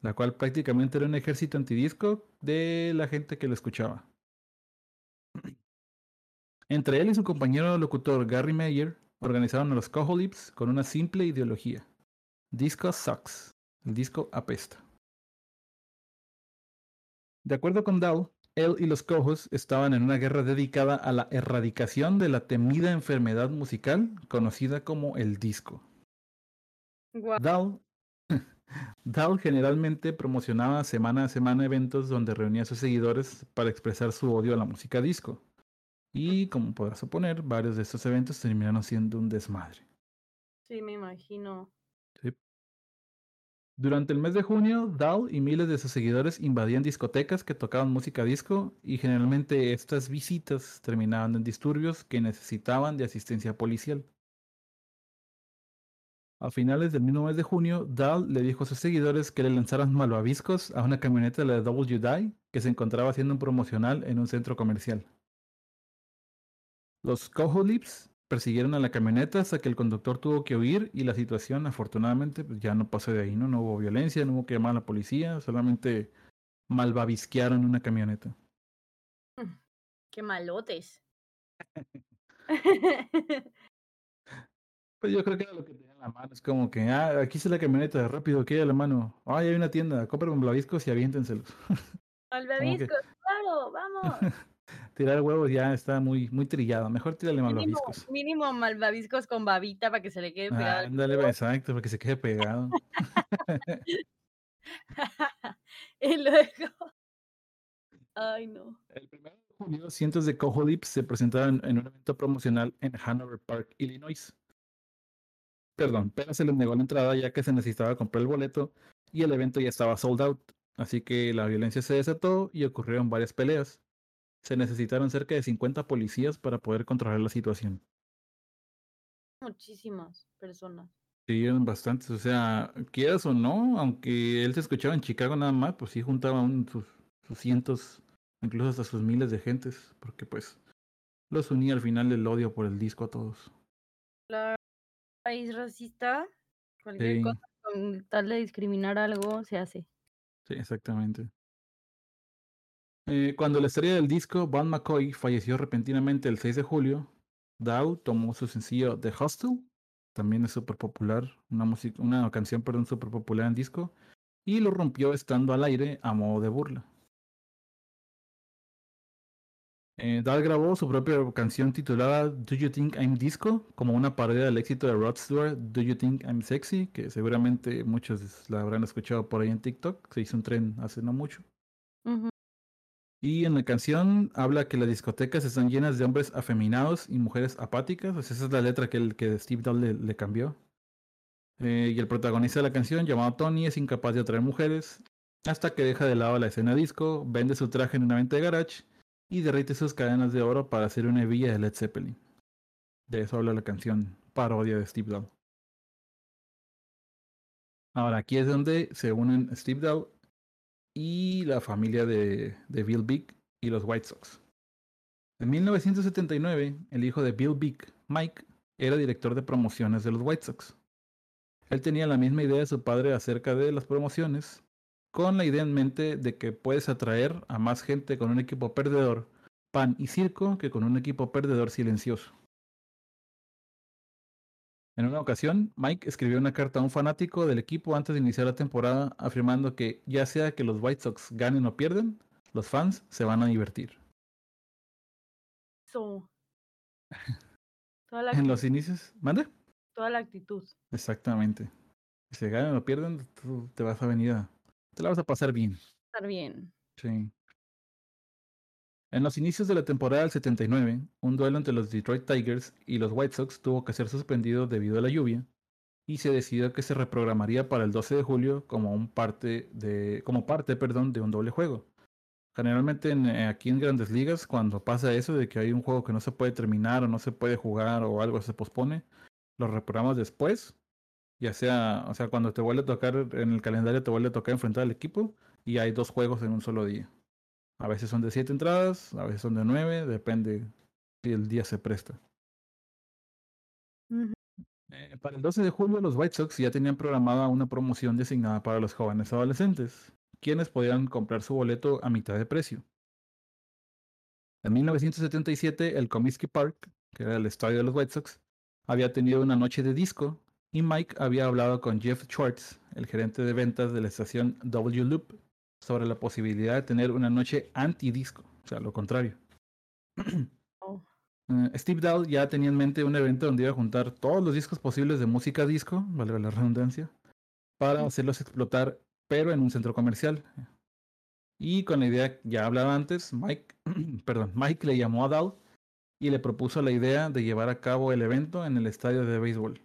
la cual prácticamente era un ejército antidisco de la gente que lo escuchaba. Entre él y su compañero locutor Gary Meyer organizaron a los Coholips con una simple ideología. Disco sucks. El disco apesta. De acuerdo con Dahl, él y los Cojos estaban en una guerra dedicada a la erradicación de la temida enfermedad musical conocida como el disco. Dahl generalmente promocionaba semana a semana eventos donde reunía a sus seguidores para expresar su odio a la música disco. Y como podrás suponer, varios de estos eventos terminaron siendo un desmadre. Sí, me imagino. Durante el mes de junio, Dahl y miles de sus seguidores invadían discotecas que tocaban música disco y generalmente estas visitas terminaban en disturbios que necesitaban de asistencia policial. A finales del mismo mes de junio, Dahl le dijo a sus seguidores que le lanzaran malvaviscos a una camioneta de la WDI que se encontraba haciendo un promocional en un centro comercial. Los Coho Lips persiguieron a la camioneta hasta que el conductor tuvo que huir y la situación afortunadamente pues, ya no pasó de ahí, ¿no? No hubo violencia, no hubo que llamar a la policía, solamente malvavisquearon una camioneta. Qué malotes. pues yo creo que era lo que tenía en la mano, es como que, ah, aquí está la camioneta, rápido, que hay la mano, ay, hay una tienda, compren malvaviscos y aviéntenselos. Malvaviscos, claro, vamos. Tirar huevos ya está muy, muy trillado. Mejor tírale malvaviscos. Mínimo, malvaviscos con babita para que se le quede pegado. Ándale, exacto, para que se quede pegado. y luego. Ay, no. El 1 de junio, cientos de Cojo Lips se presentaron en un evento promocional en Hanover Park, Illinois. Perdón, pero se les negó la entrada ya que se necesitaba comprar el boleto y el evento ya estaba sold out. Así que la violencia se desató y ocurrieron varias peleas se necesitaron cerca de 50 policías para poder controlar la situación. Muchísimas personas. Sí, eran bastantes. O sea, quieras o no, aunque él se escuchaba en Chicago nada más, pues sí juntaba sus, cientos, incluso hasta sus miles de gentes, porque pues los unía al final el odio por el disco a todos. La país racista, cualquier cosa con tal de discriminar algo se hace. Sí, exactamente. Eh, cuando la estrella del disco, Van McCoy, falleció repentinamente el 6 de julio, Dow tomó su sencillo The Hostel, también es súper popular, una, una canción perdón, súper popular en disco, y lo rompió estando al aire a modo de burla. Eh, grabó su propia canción titulada Do You Think I'm Disco como una parodia del éxito de Rod Stewart Do You Think I'm Sexy, que seguramente muchos la habrán escuchado por ahí en TikTok, se hizo un tren hace no mucho. Y en la canción habla que las discotecas están llenas de hombres afeminados y mujeres apáticas. esa es la letra que, el, que Steve Dahl le, cambió. Eh, y el protagonista de la canción, llamado Tony, es incapaz de atraer mujeres hasta que deja de lado la escena disco, vende su traje en una venta de garage y derrite sus cadenas de oro para hacer una hebilla de Led Zeppelin. De eso habla la canción parodia de Steve Dahl. Ahora, aquí es donde se unen Steve Dahl y la familia de, Bill Big y los White Sox. En 1979, el hijo de Bill Big, Mike, era director de promociones de los White Sox. Él tenía la misma idea de su padre acerca de las promociones, con la idea en mente de que puedes atraer a más gente con un equipo perdedor, pan y circo, que con un equipo perdedor silencioso. En una ocasión, Mike escribió una carta a un fanático del equipo antes de iniciar la temporada afirmando que ya sea que los White Sox ganen o pierden, los fans se van a divertir. en los inicios, ¿mande? Toda la actitud. Exactamente. Si ganan o pierden, tú te vas a venir a... Te la vas a pasar bien. Estar bien. Sí. En los inicios de la temporada del 79, un duelo entre los Detroit Tigers y los White Sox tuvo que ser suspendido debido a la lluvia y se decidió que se reprogramaría para el 12 de julio como, un parte, de, como parte perdón, de un doble juego. Generalmente eh, aquí en grandes ligas, cuando pasa eso de que hay un juego que no se puede terminar o no se puede jugar o algo se pospone, lo reprogramamos después, ya sea, o sea, cuando te vuelve a tocar en el calendario te vuelve a tocar enfrentar al equipo y hay dos juegos en un solo día. A veces son de siete entradas, a veces son de nueve, depende si el día se presta. Eh, para el 12 de julio, los White Sox ya tenían programada una promoción designada para los jóvenes adolescentes, quienes podían comprar su boleto a mitad de precio. En 1977, el Comiskey Park, que era el estadio de los White Sox, había tenido una noche de disco y Mike había hablado con Jeff Schwartz, el gerente de ventas de la estación W Loop, sobre la posibilidad de tener una noche anti-disco, o sea, lo contrario. Oh. Eh, Steve Dahl ya tenía en mente un evento donde iba a juntar todos los discos posibles de música disco, valga la redundancia, para hacerlos explotar, pero en un centro comercial. Y con la idea ya hablaba antes, Mike, perdón, Mike le llamó a Dahl y le propuso la idea de llevar a cabo el evento en el estadio de béisbol.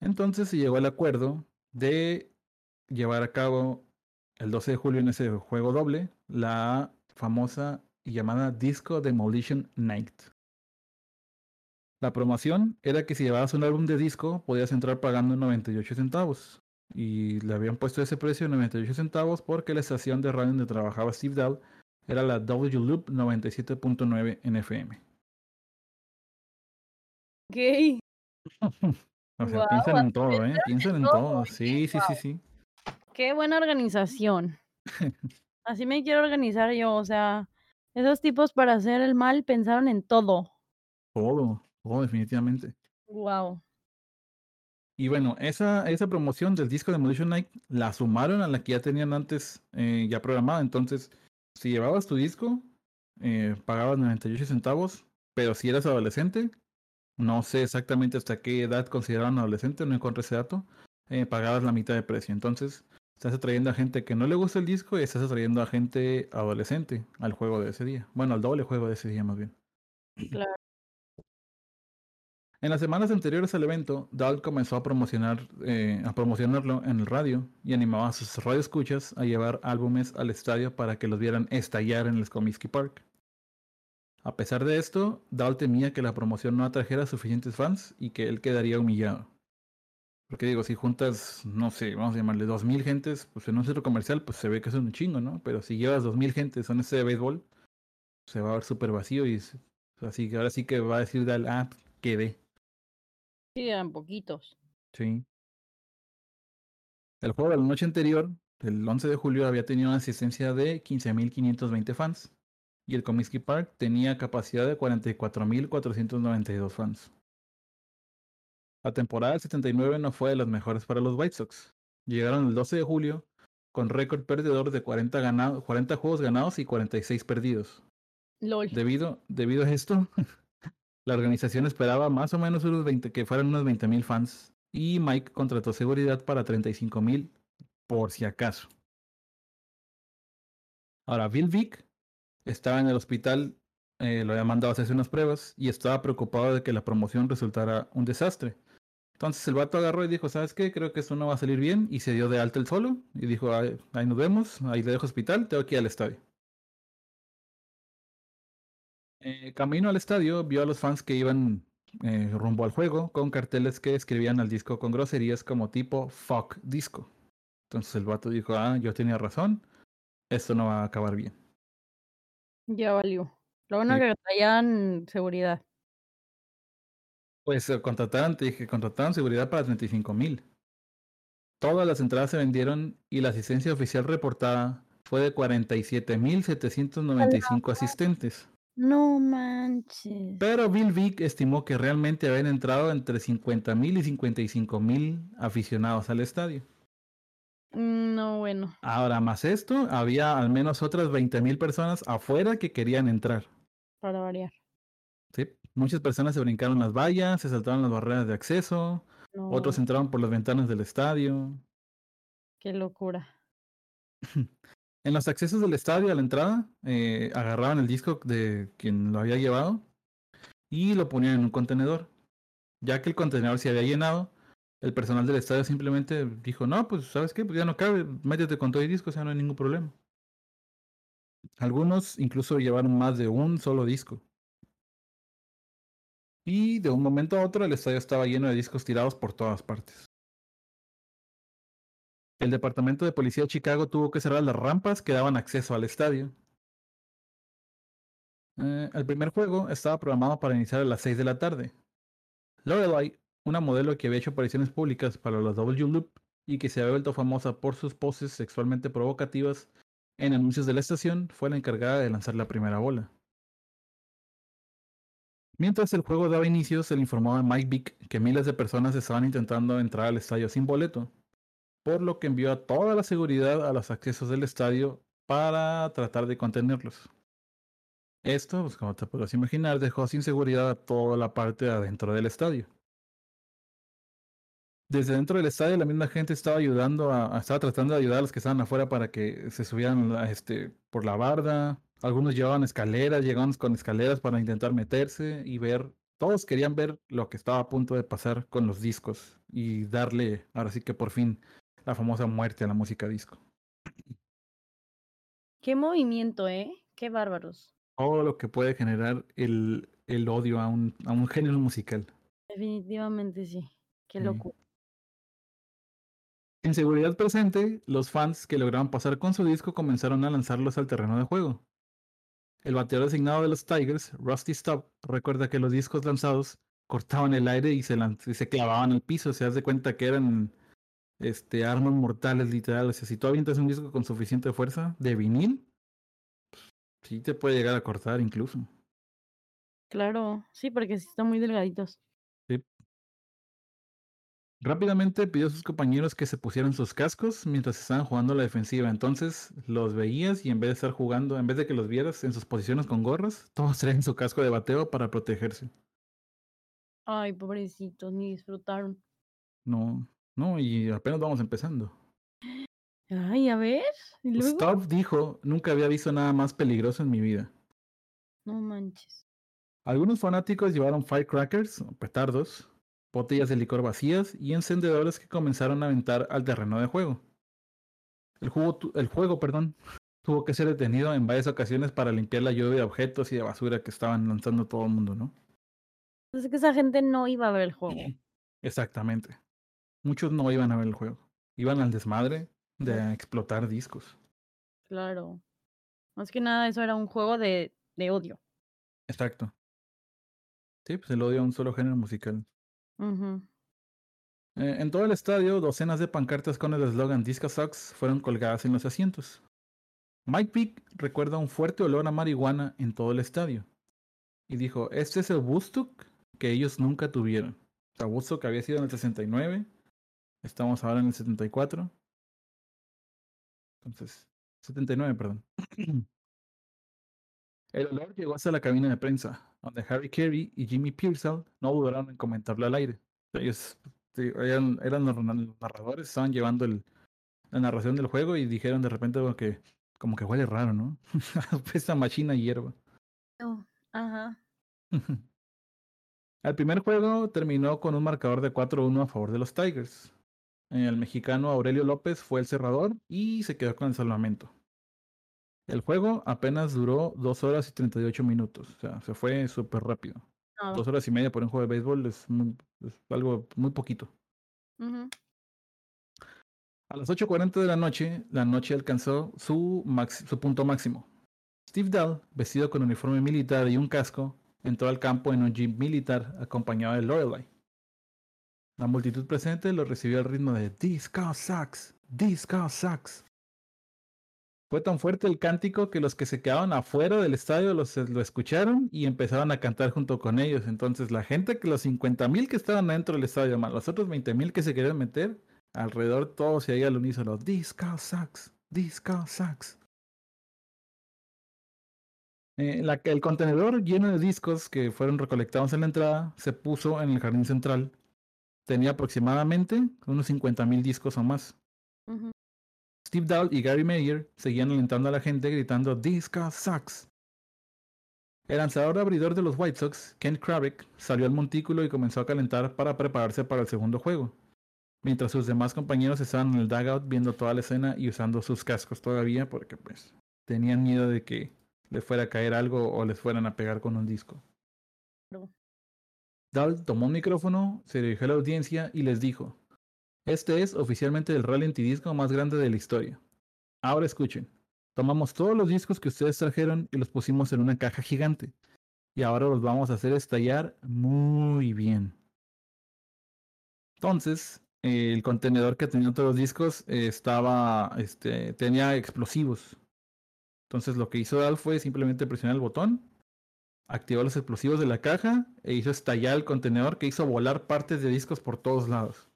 Entonces se llegó al acuerdo de llevar a cabo el 12 de julio en ese juego doble la famosa y llamada Disco Demolition Night. La promoción era que si llevabas un álbum de disco podías entrar pagando 98 centavos. Y le habían puesto ese precio de 98 centavos porque la estación de radio donde trabajaba Steve Dahl era la W Loop 97.9 NFM. Ok. o sea, piensan en todo, ¿eh? Piensan en todo, todo. ¿eh? Sí, sí, sí, sí. Qué buena organización. Así me quiero organizar yo, o sea, esos tipos para hacer el mal pensaron en todo. Todo, todo definitivamente. Guau. Y bueno, esa, esa promoción del disco de Demolition Night la sumaron a la que ya tenían antes eh, ya programada. Entonces, si llevabas tu disco, eh, pagabas 98 centavos, pero si eras adolescente, no sé exactamente hasta qué edad consideraban adolescente, no encontré ese dato, eh, pagabas la mitad de precio. Entonces, estás atrayendo a gente que no le gusta el disco y estás atrayendo a gente adolescente al juego de ese día. Bueno, al doble juego de ese día más bien. Claro. En las semanas anteriores al evento, Dahl comenzó a promocionar, eh, a promocionarlo en el radio y animaba a sus radioescuchas a llevar álbumes al estadio para que los vieran estallar en el Comiskey Park. A pesar de esto, Dahl temía que la promoción no atrajera suficientes fans y que él quedaría humillado. Porque digo, si juntas, no sé, vamos a llamarle 2.000 gentes, pues en un centro comercial, pues se ve que es un chingo, ¿no? Pero si llevas 2.000 gentes en ese de béisbol, se va a ver súper vacío y así que ahora sí que va a decir Dahl, ah, quedé. Sí, eran poquitos. Sí. El juego de la noche anterior, el 11 de julio, había tenido una asistencia de 15.520 fans. Y el Comiskey Park tenía capacidad de 44.492 fans. La temporada del 79 no fue de las mejores para los White Sox. Llegaron el 12 de julio con récord perdedor de 40, ganado- 40 juegos ganados y 46 perdidos. LOL. Debido, debido a esto, la organización esperaba más o menos unos 20, que fueran unos 20.000 fans y Mike contrató seguridad para 35.000 por si acaso. Ahora, Bill Vick estaba en el hospital, eh, lo había mandado a hacerse unas pruebas y estaba preocupado de que la promoción resultara un desastre. Entonces el vato agarró y dijo, ¿sabes qué? Creo que esto no va a salir bien y se dio de alta el solo y dijo, ahí, ahí nos vemos, ahí le dejo hospital, tengo que ir al estadio. Eh, camino al estadio, vio a los fans que iban eh, rumbo al juego con carteles que escribían al disco con groserías como tipo fuck disco. Entonces el vato dijo, ah, yo tenía razón, esto no va a acabar bien. Ya valió. Lo bueno Sí. que traían seguridad. Pues eh, contrataron, te dije, contrataron seguridad para 35 mil. Todas las entradas se vendieron y la asistencia oficial reportada fue de 47.795 asistentes. No manches. Pero Bill Vick estimó que realmente habían entrado entre 50 mil y 55 mil aficionados al estadio. Mm, No, bueno. Ahora, más esto, había al menos otras 20 mil personas afuera que querían entrar. Para variar. ¿Sí? Muchas personas se brincaron las vallas, se saltaron las barreras de acceso, No, otros entraron por las ventanas del estadio. qué locura. En los accesos del estadio a la entrada, eh, agarraban el disco de quien lo había llevado y lo ponían en un contenedor. Ya que el contenedor se había llenado, el personal del estadio simplemente dijo, no, pues sabes qué, pues ya no cabe, métete con todo el disco, o sea, no hay ningún problema. Algunos incluso llevaron más de un solo disco. Y de un momento a otro el estadio estaba lleno de discos tirados por todas partes. El departamento de policía de Chicago tuvo que cerrar las rampas que daban acceso al estadio. Eh, el primer juego estaba programado para iniciar a las 6 de la tarde. Lorelai, una modelo que había hecho apariciones públicas para la W Loop y que se había vuelto famosa por sus poses sexualmente provocativas en anuncios de la estación, fue la encargada de lanzar la primera bola. Mientras el juego daba inicio, se le informó a Mike Vick que miles de personas estaban intentando entrar al estadio sin boleto, por lo que envió a toda la seguridad a los accesos del estadio para tratar de contenerlos. Esto, pues como te puedes imaginar, dejó sin seguridad a toda la parte de adentro del estadio. Desde dentro del estadio la misma gente estaba ayudando estaba tratando de ayudar a los que estaban afuera para que se subieran este, por la barda. Algunos llevaban escaleras, llegaban con escaleras para intentar meterse y ver. Todos querían ver lo que estaba a punto de pasar con los discos y darle, ahora sí que por fin, la famosa muerte a la música disco. Qué movimiento, ¿eh? Qué bárbaros. Todo lo que puede generar el, el odio a un, a un género musical. Definitivamente sí. Qué Sí. locura. En seguridad presente, los fans que lograban pasar con su disco comenzaron a lanzarlos al terreno de juego. El bateador designado de los Tigers, Rusty Stop, recuerda que los discos lanzados cortaban el aire y se, y se clavaban piso. Se hace cuenta que eran este, armas mortales, literal. O sea, si tú avientas un disco con suficiente fuerza de vinil, sí te puede llegar a cortar incluso. Claro, sí, porque sí están muy delgaditos. Rápidamente pidió a sus compañeros que se pusieran sus cascos mientras estaban jugando a la defensiva. Entonces los veías y en vez de estar jugando, en vez de que los vieras en sus posiciones con gorras, todos traían su casco de bateo para protegerse. Ay, pobrecitos, ni disfrutaron. No, no, y apenas vamos empezando. Ay, a ver. Stubb dijo, nunca había visto nada más peligroso en mi vida. No manches. Algunos fanáticos llevaron firecrackers, petardos, botellas de licor vacías y encendedores que comenzaron a aventar al terreno de juego. El, juego tu- el juego perdón, tuvo que ser detenido en varias ocasiones para limpiar la lluvia de objetos y de basura que estaban lanzando todo el mundo, ¿no? Entonces que esa gente no iba a ver el juego. Exactamente. Muchos no iban a ver el juego. Iban al desmadre de explotar discos. Claro. Más que nada, eso era un juego de, de odio. Exacto. Sí, pues el odio a un solo género musical. Eh, en todo el estadio, docenas de pancartas con el eslogan Disco Sucks fueron colgadas en los asientos. Mike Peak recuerda un fuerte olor a marihuana en todo el estadio. Y dijo, este es el Woodstock que ellos nunca tuvieron. O sea, Woodstock había sido en el 69. Estamos ahora en el 74. Entonces, 79, perdón. El olor llegó hasta la cabina de prensa, donde Harry Carey y Jimmy Pearsall no dudaron en comentarlo al aire. Ellos eran, eran los narra- narradores, estaban llevando el- la narración del juego y dijeron de repente como que, como que huele raro, ¿no? Esta machina hierba. Oh, Ajá. El primer juego terminó con un marcador de 4-1 a favor de los Tigers. El mexicano Aurelio López fue el cerrador y se quedó con el salvamento. El juego apenas duró 2 horas y 38 minutos. O sea, se fue súper rápido. Nada. Dos horas y media por un juego de béisbol es, muy- es algo muy poquito. A las 8.40 de la noche, la noche alcanzó su, max- su punto máximo. Steve Dahl, vestido con uniforme militar y un casco, entró al campo en un jeep militar acompañado de Lorelai. La multitud presente lo recibió al ritmo de car sucks, car sucks. Fue tan fuerte el cántico que los que se quedaban afuera del estadio los, lo escucharon y empezaron a cantar junto con ellos. Entonces la gente, que los 50.000 que estaban dentro del estadio, los otros 20.000 que se querían meter, alrededor todos se oía al unísono. Car sucks, car sucks. Eh, el contenedor lleno de discos que fueron recolectados en la entrada se puso en el jardín central. Tenía aproximadamente unos 50.000 discos o más. Steve Dahl y Gary Mayer seguían alentando a la gente gritando car sucks. El lanzador abridor de los White Sox, Ken Kravick, salió al montículo y comenzó a calentar para prepararse para el segundo juego, mientras sus demás compañeros estaban en el dugout viendo toda la escena y usando sus cascos todavía porque pues tenían miedo de que les fuera a caer algo o les fueran a pegar con un disco. Claro. Dahl tomó un micrófono, se dirigió a la audiencia y les dijo, este es oficialmente el rally antidisco más grande de la historia. Ahora escuchen, tomamos todos los discos que ustedes trajeron y los pusimos en una caja gigante. Y ahora los vamos a hacer estallar muy bien. Entonces, el contenedor que tenía todos los discos estaba, este, tenía explosivos. Entonces lo que hizo Dal fue simplemente presionar el botón, activó los explosivos de la caja e hizo estallar el contenedor que hizo volar partes de discos por todos lados.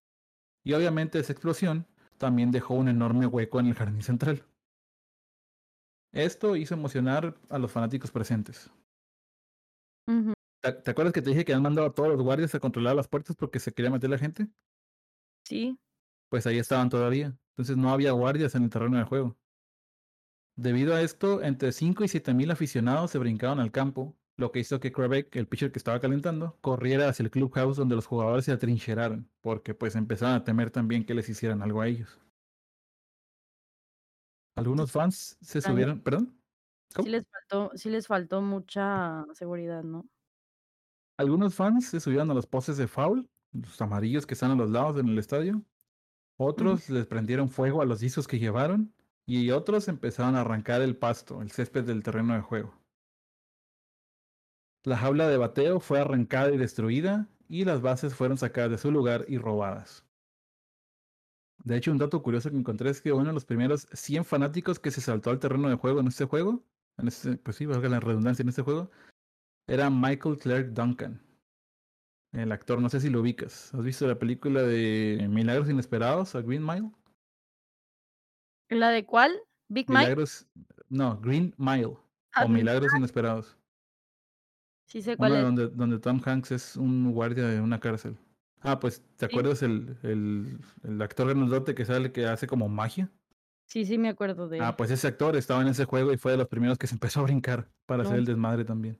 Y obviamente esa explosión también dejó un enorme hueco en el jardín central. Esto hizo emocionar a los fanáticos presentes. ¿Te, te acuerdas que te dije que han mandado a todos los guardias a controlar las puertas porque se quería meter la gente? Sí. Pues ahí estaban todavía. Entonces no había guardias en el terreno del juego. Debido a esto, entre 5 y 7 mil aficionados se brincaron al campo, lo que hizo que Quebec, el pitcher que estaba calentando, corriera hacia el clubhouse donde los jugadores se atrincheraron, porque pues empezaron a temer también que les hicieran algo a ellos. Algunos fans se subieron, ¿perdón? Sí les faltó sí les faltó mucha seguridad, ¿no? Algunos fans se subieron a los postes de foul, los amarillos que están a los lados en el estadio. Otros les prendieron fuego a los discos que llevaron y otros empezaron a arrancar el pasto, el césped del terreno de juego. La jaula de bateo fue arrancada y destruida y las bases fueron sacadas de su lugar y robadas. De hecho, un dato curioso que encontré es que uno de los primeros 100 fanáticos que se saltó al terreno de juego en este juego, en este, pues sí, valga la redundancia en este juego, era Michael Clark Duncan. El actor, no sé si lo ubicas. ¿Has visto la película de Milagros Inesperados, a Green Mile? ¿La de cuál? ¿Big? Milagros, no, Green Mile Ah, o Milagros Inesperados. Sí sé cuál es. donde, donde Tom Hanks es un guardia de una cárcel. Ah, pues, ¿te Sí. acuerdas el, el, el actor grandote que sale que hace como magia? Sí, sí me acuerdo de él. Ah, pues ese actor estaba en ese juego y fue de los primeros que se empezó a brincar para hacer No. el desmadre también.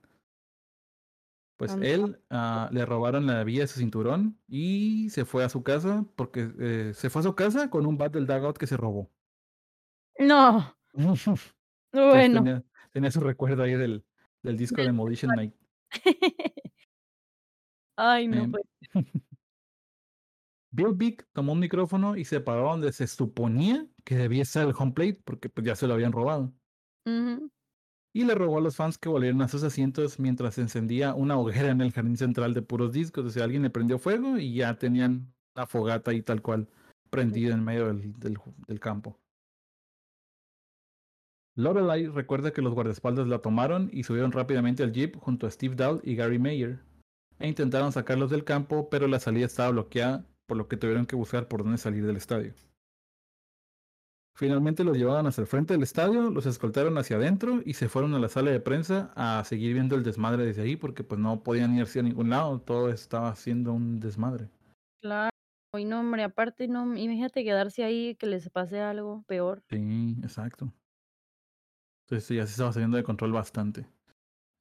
Pues él ah, le robaron la vía de su cinturón y se fue a su casa porque eh, se fue a su casa con un bat del dugout que se robó. No, bueno. tenía, tenía su recuerdo ahí del, del disco Del Demolition Night. Ay, no, pues. Bill Vick tomó un micrófono y se paró donde se suponía que debía estar el home plate porque pues, ya se lo habían robado. Y le robó a los fans que volvieron a sus asientos mientras se encendía una hoguera en el jardín central de puros discos. O sea, alguien le prendió fuego y ya tenían la fogata ahí tal cual prendida en medio del, del ju- del campo. Lorelai recuerda que los guardaespaldas la tomaron y subieron rápidamente al jeep junto a Steve Dahl y Gary Mayer. E intentaron sacarlos del campo, pero la salida estaba bloqueada, por lo que tuvieron que buscar por dónde salir del estadio. Finalmente los llevaron hasta el frente del estadio, los escoltaron hacia adentro y se fueron a la sala de prensa a seguir viendo el desmadre desde ahí porque pues no podían irse a ningún lado, todo estaba siendo un desmadre. Claro. Y no, hombre, aparte, no, imagínate quedarse ahí, que les pase algo peor. Sí, exacto. Entonces ya se estaba saliendo de control bastante.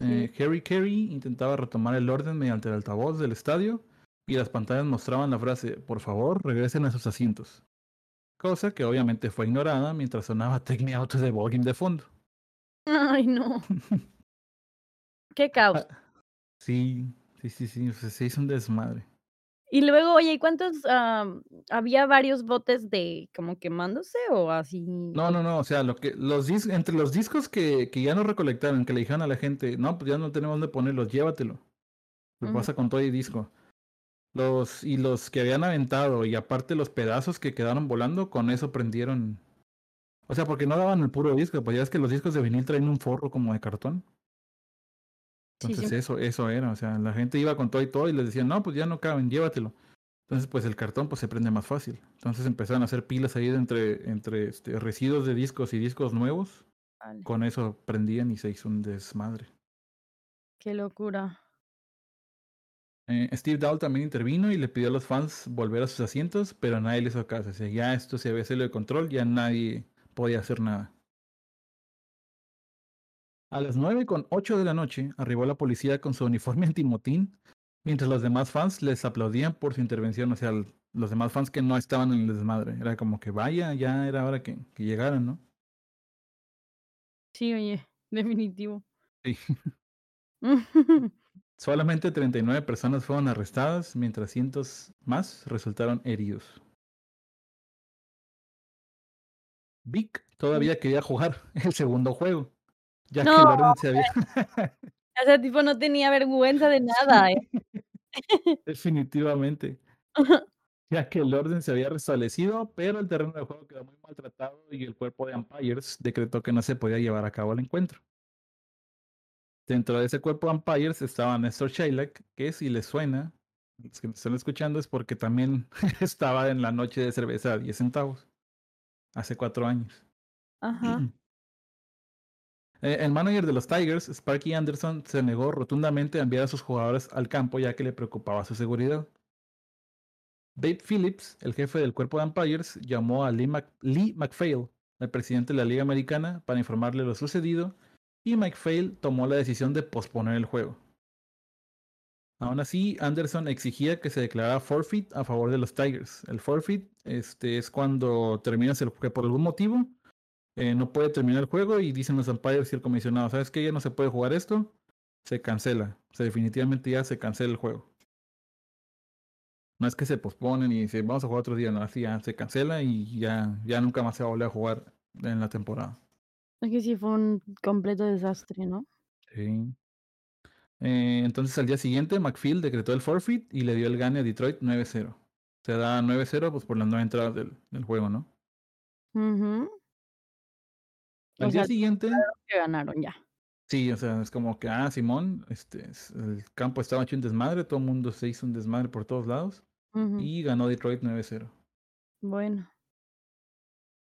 Sí. Eh, Harry Carey intentaba retomar el orden mediante el altavoz del estadio y las pantallas mostraban la frase, por favor, regresen a sus asientos. Cosa que obviamente fue ignorada mientras sonaba Take Me Out the Ballgame de fondo. Ay, no. Qué caos. Ah, sí, sí, sí, sí, se hizo un desmadre. Y luego, oye, ¿y cuántos, había varios botes de como quemándose o así? No, no, no, o sea, lo que los dis- entre los discos que, que ya no recolectaron, que le dijeron a la gente, no, pues ya no tenemos dónde ponerlos, llévatelo. Lo pasa con todo y disco. Los, y los que habían aventado, y aparte los pedazos que quedaron volando, con eso prendieron. O sea, porque no daban el puro disco, pues ya es que los discos de vinil traen un forro como de cartón. Entonces sí. eso, eso era, o sea, la gente iba con todo y todo y les decían, no, pues ya no caben, llévatelo. Entonces, pues el cartón pues se prende más fácil. Entonces empezaron a hacer pilas ahí de entre, entre este, residuos de discos y discos nuevos. Vale. Con eso prendían y se hizo un desmadre. Qué locura. Eh, Steve Dahl también intervino y le pidió a los fans volver a sus asientos, pero nadie le hizo caso. O sea, ya esto se había salido de control, ya nadie podía hacer nada. A las 9 con 8 de la noche arribó la policía con su uniforme antimotín, mientras los demás fans les aplaudían por su intervención. O sea, los demás fans que no estaban en el desmadre. Era como que vaya, ya era hora que, que llegaran, ¿no? Sí, oye, definitivo. Sí. Solamente 39 personas fueron arrestadas, mientras cientos más resultaron heridos. Vic todavía quería jugar el segundo juego, ya que el No, orden se había ese tipo no tenía vergüenza de nada, ¿eh? definitivamente, ya que el orden se había restablecido, pero el terreno de juego quedó muy maltratado y el cuerpo de umpires decretó que no se podía llevar a cabo el encuentro. Dentro de ese cuerpo de umpires estaba Néstor Shailak, que si les suena, los que me están escuchando es porque también estaba en la noche de cerveza a 10 centavos, hace cuatro años. Ajá. Eh, El manager de los Tigers, Sparky Anderson, se negó rotundamente a enviar a sus jugadores al campo ya que le preocupaba su seguridad. Babe Phillips, el jefe del cuerpo de umpires, llamó a Lee, Mc- Lee McPhail, el presidente de la Liga Americana, para informarle lo sucedido, y McPhail tomó la decisión de posponer el juego. Aún así, Anderson exigía que se declarara forfeit a favor de los Tigers. El forfeit este, es cuando terminas el juego por algún motivo, eh, no puede terminar el juego y dicen los umpires y el comisionado, ¿sabes qué? Ya no se puede jugar esto, se cancela. O sea, definitivamente ya se cancela el juego. No es que se posponen y dicen, vamos a jugar otro día, no, así ya se cancela y ya, ya nunca más se va a volver a jugar en la temporada. Es que sí fue un completo desastre, ¿no? Sí. Eh, entonces al día siguiente, McPhil decretó el forfeit y le dio el gane a Detroit 9-0. Se da 9-0 pues por las nueve entradas del, del juego, ¿no? Al O día sea, siguiente, que ganaron ya. sí, o sea, es como que, ah, Simón, este, es- el campo estaba hecho un desmadre, todo el mundo se hizo un desmadre por todos lados y ganó Detroit 9-0. Bueno.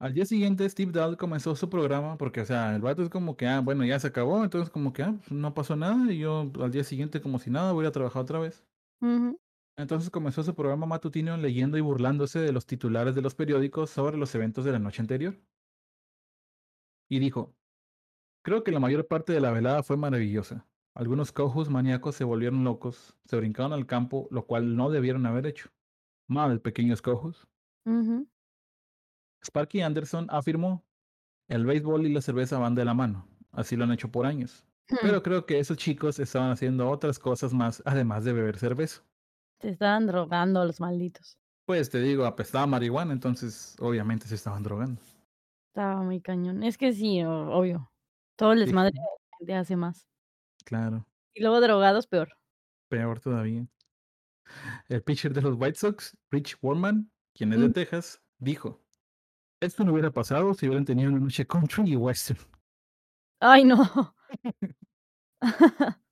Al día siguiente, Steve Dahl comenzó su programa porque, o sea, el vato es como que, ah, bueno, ya se acabó, entonces como que, ah, pues, no pasó nada y yo al día siguiente como si nada voy a trabajar otra vez. Entonces comenzó su programa matutino leyendo y burlándose de los titulares de los periódicos sobre los eventos de la noche anterior. Y dijo, creo que la mayor parte de la velada fue maravillosa. Algunos cojos maníacos se volvieron locos, se brincaron al campo, lo cual no debieron haber hecho. Mal, pequeños cojos. Ujú. Sparky Anderson afirmó, el béisbol y la cerveza van de la mano. Así lo han hecho por años. Pero creo que esos chicos estaban haciendo otras cosas más además de beber cerveza. Se estaban drogando los malditos. Pues te digo, apestaba marihuana, entonces obviamente se estaban drogando. Estaba muy cañón. Es que sí, obvio. Todo el desmadre gente hace más. claro, Y luego drogados, peor. peor todavía. El pitcher de los White Sox, Rich Warman, quien es de Mm. Texas, dijo, esto no hubiera pasado si hubieran tenido una noche country y western. Ay, no.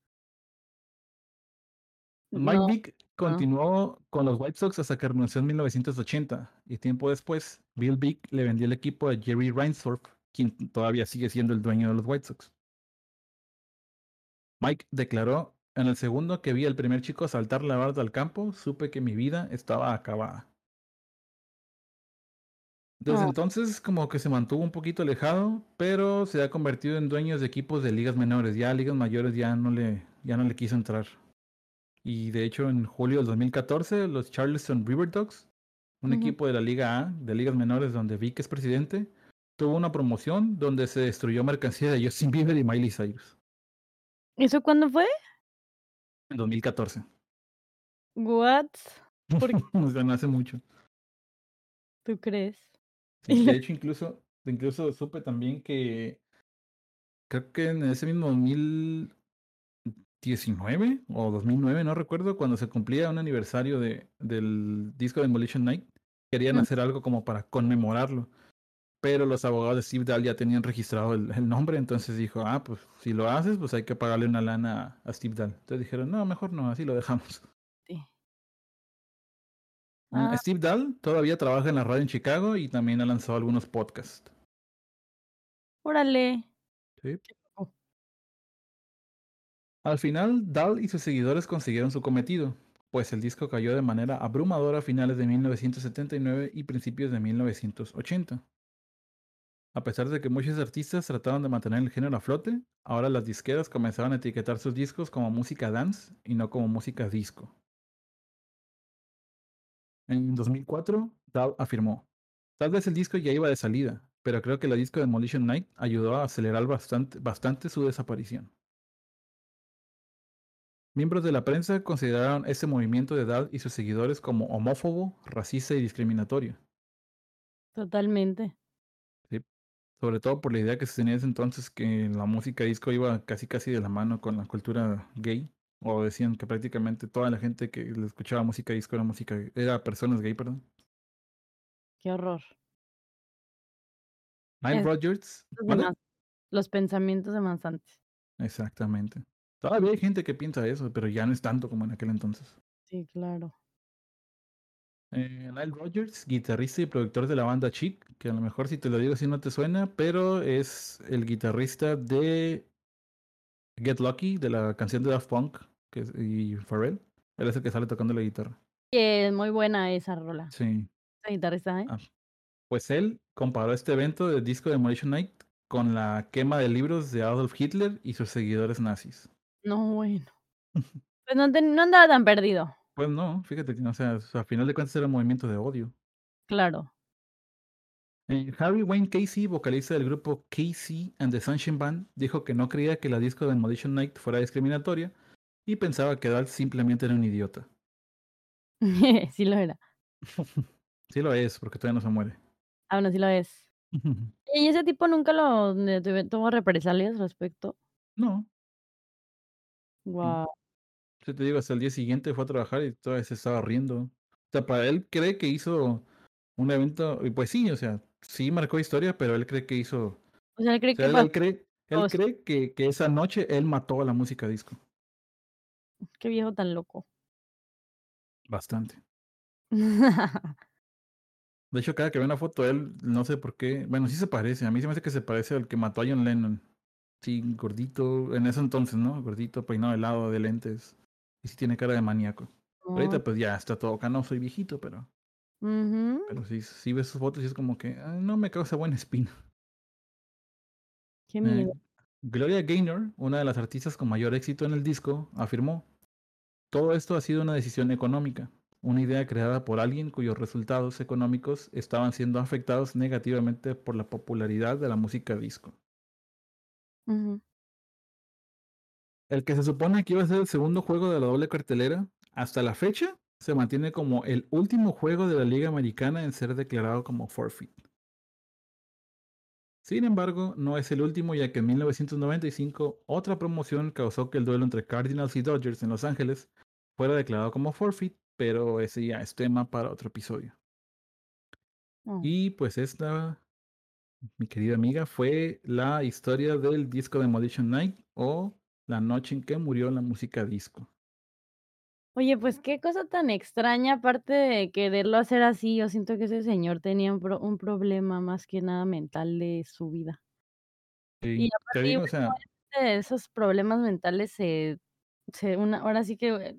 Mike No, Vick continuó con los White Sox hasta que renunció en 1980 y tiempo después, Bill Vick le vendió el equipo a Jerry Reinsdorf, quien todavía sigue siendo el dueño de los White Sox. Mike declaró, en el segundo que vi al primer chico saltar la barda al campo, supe que mi vida estaba acabada. Desde Oh. entonces como que se mantuvo un poquito alejado, pero se ha convertido en dueños de equipos de ligas menores. Ya a ligas mayores ya no le, ya no le quiso entrar. Y de hecho en julio del 2014 los Charleston River Dogs, un equipo de la Liga A, de ligas menores donde Vic es presidente, tuvo una promoción donde se destruyó mercancía de Justin Bieber y Miley Cyrus ¿Eso cuándo fue? en 2014. What? ¿Por qué o sea, no hace mucho. tú crees? Sí, de hecho, incluso, incluso supe también que creo que en ese mismo 2019 o 2009, no recuerdo, cuando se cumplía un aniversario de, del disco de Demolition Night, querían Mm. hacer algo como para conmemorarlo. Pero los abogados de Steve Dahl ya tenían registrado el, el nombre, entonces dijo, ah, pues si lo haces, pues hay que pagarle una lana a, a Steve Dahl. Entonces dijeron, no, mejor no, así lo dejamos. Sí. Ah. Steve Dahl todavía trabaja en la radio en Chicago y también ha lanzado algunos podcasts. Órale. ¿sí? Al final, Dahl y sus seguidores consiguieron su cometido, pues el disco cayó de manera abrumadora a finales de 1979 y principios de 1980. A pesar de que muchos artistas trataron de mantener el género a flote, ahora las disqueras comenzaron a etiquetar sus discos como música dance y no como música disco. En 2004, Dahl afirmó, tal vez el disco ya iba de salida, pero creo que la disco de Demolition Night ayudó a acelerar bastante, bastante su desaparición. Miembros de la prensa consideraron este movimiento de Dahl y sus seguidores como homófobo, racista y discriminatorio, Totalmente. sobre todo por la idea que se tenía en ese entonces que la música disco iba casi casi de la mano con la cultura gay, o decían que prácticamente toda la gente que le escuchaba música disco era música era personas gay, perdón. Qué horror. Nile Rodgers, Los Los pensamientos de Manzantes. Exactamente. Todavía hay gente que piensa eso, pero ya no es tanto como en aquel entonces. Sí, claro. Eh, Nile Rodgers, guitarrista y productor de la banda Chic, que a lo mejor si te lo digo así no te suena, pero es el guitarrista de Get Lucky, de la canción de Daft Punk que es- y Pharrell. Él es el que sale tocando la guitarra. Que es muy buena esa rola. Sí. Esa guitarrista, ¿eh? Ah, Pues él comparó este evento del disco de Demolition Night con la quema de libros de Adolf Hitler y sus seguidores nazis. No, bueno. Pues no, andaba tan perdido. Pues no, fíjate que, o sea, a final de cuentas era un movimiento de odio. Claro. Eh, Harry Wayne Casey, vocalista del grupo Casey and the Sunshine Band, dijo que no creía que la disco de Demolition Night fuera discriminatoria y pensaba que Dahl simplemente era un idiota. Sí lo era. Sí lo es, porque todavía no se muere. Ah, no, sí lo es. ¿Y ese tipo nunca lo tuve tuvo represalias al respecto? No. Mm. Guau. Sí, te digo, hasta el día siguiente fue a trabajar y todavía se estaba riendo. O sea, para él cree que hizo un evento, y pues sí, o sea, sí marcó historia, pero él cree que hizo. O sea, él cree O sea, que él, cree, él os cree que, que esa noche él mató a la música disco. Qué viejo tan loco. Bastante. De hecho, cada que veo una foto de él, no sé por qué. Bueno, sí se parece. A mí se me hace que se parece al que mató a John Lennon. Sí, gordito. En ese entonces, ¿no? Gordito, peinado de lado, de lentes. Y sí tiene cara de maníaco. Oh. Ahorita, pues ya está todo canoso y viejito, pero. Pero sí, sí ves sus fotos y es como que "Ah, no me causa buena espina. Qué Eh. Gloria Gaynor, una de las artistas con mayor éxito en el disco, afirmó: Todo esto ha sido una decisión económica, una idea creada por alguien cuyos resultados económicos estaban siendo afectados negativamente por la popularidad de la música disco. El que se supone que iba a ser el segundo juego de la doble cartelera, hasta la fecha se mantiene como el último juego de la Liga Americana en ser declarado como forfeit. Sin embargo, no es el último ya que en 1995 otra promoción causó que el duelo entre Cardinals y Dodgers en Los Ángeles fuera declarado como forfeit, pero ese ya es tema para otro episodio. Oh. Y pues esta, mi querida amiga, fue la historia del disco Demolition Night o la noche en que murió la música disco. Oye, pues qué cosa tan extraña, aparte de quererlo hacer así, yo siento que ese señor tenía un pro un problema más que nada mental de su vida. Y Sí, te aparte, digo, igual o sea, obviamente esos problemas mentales se se una ahora sí que, eh,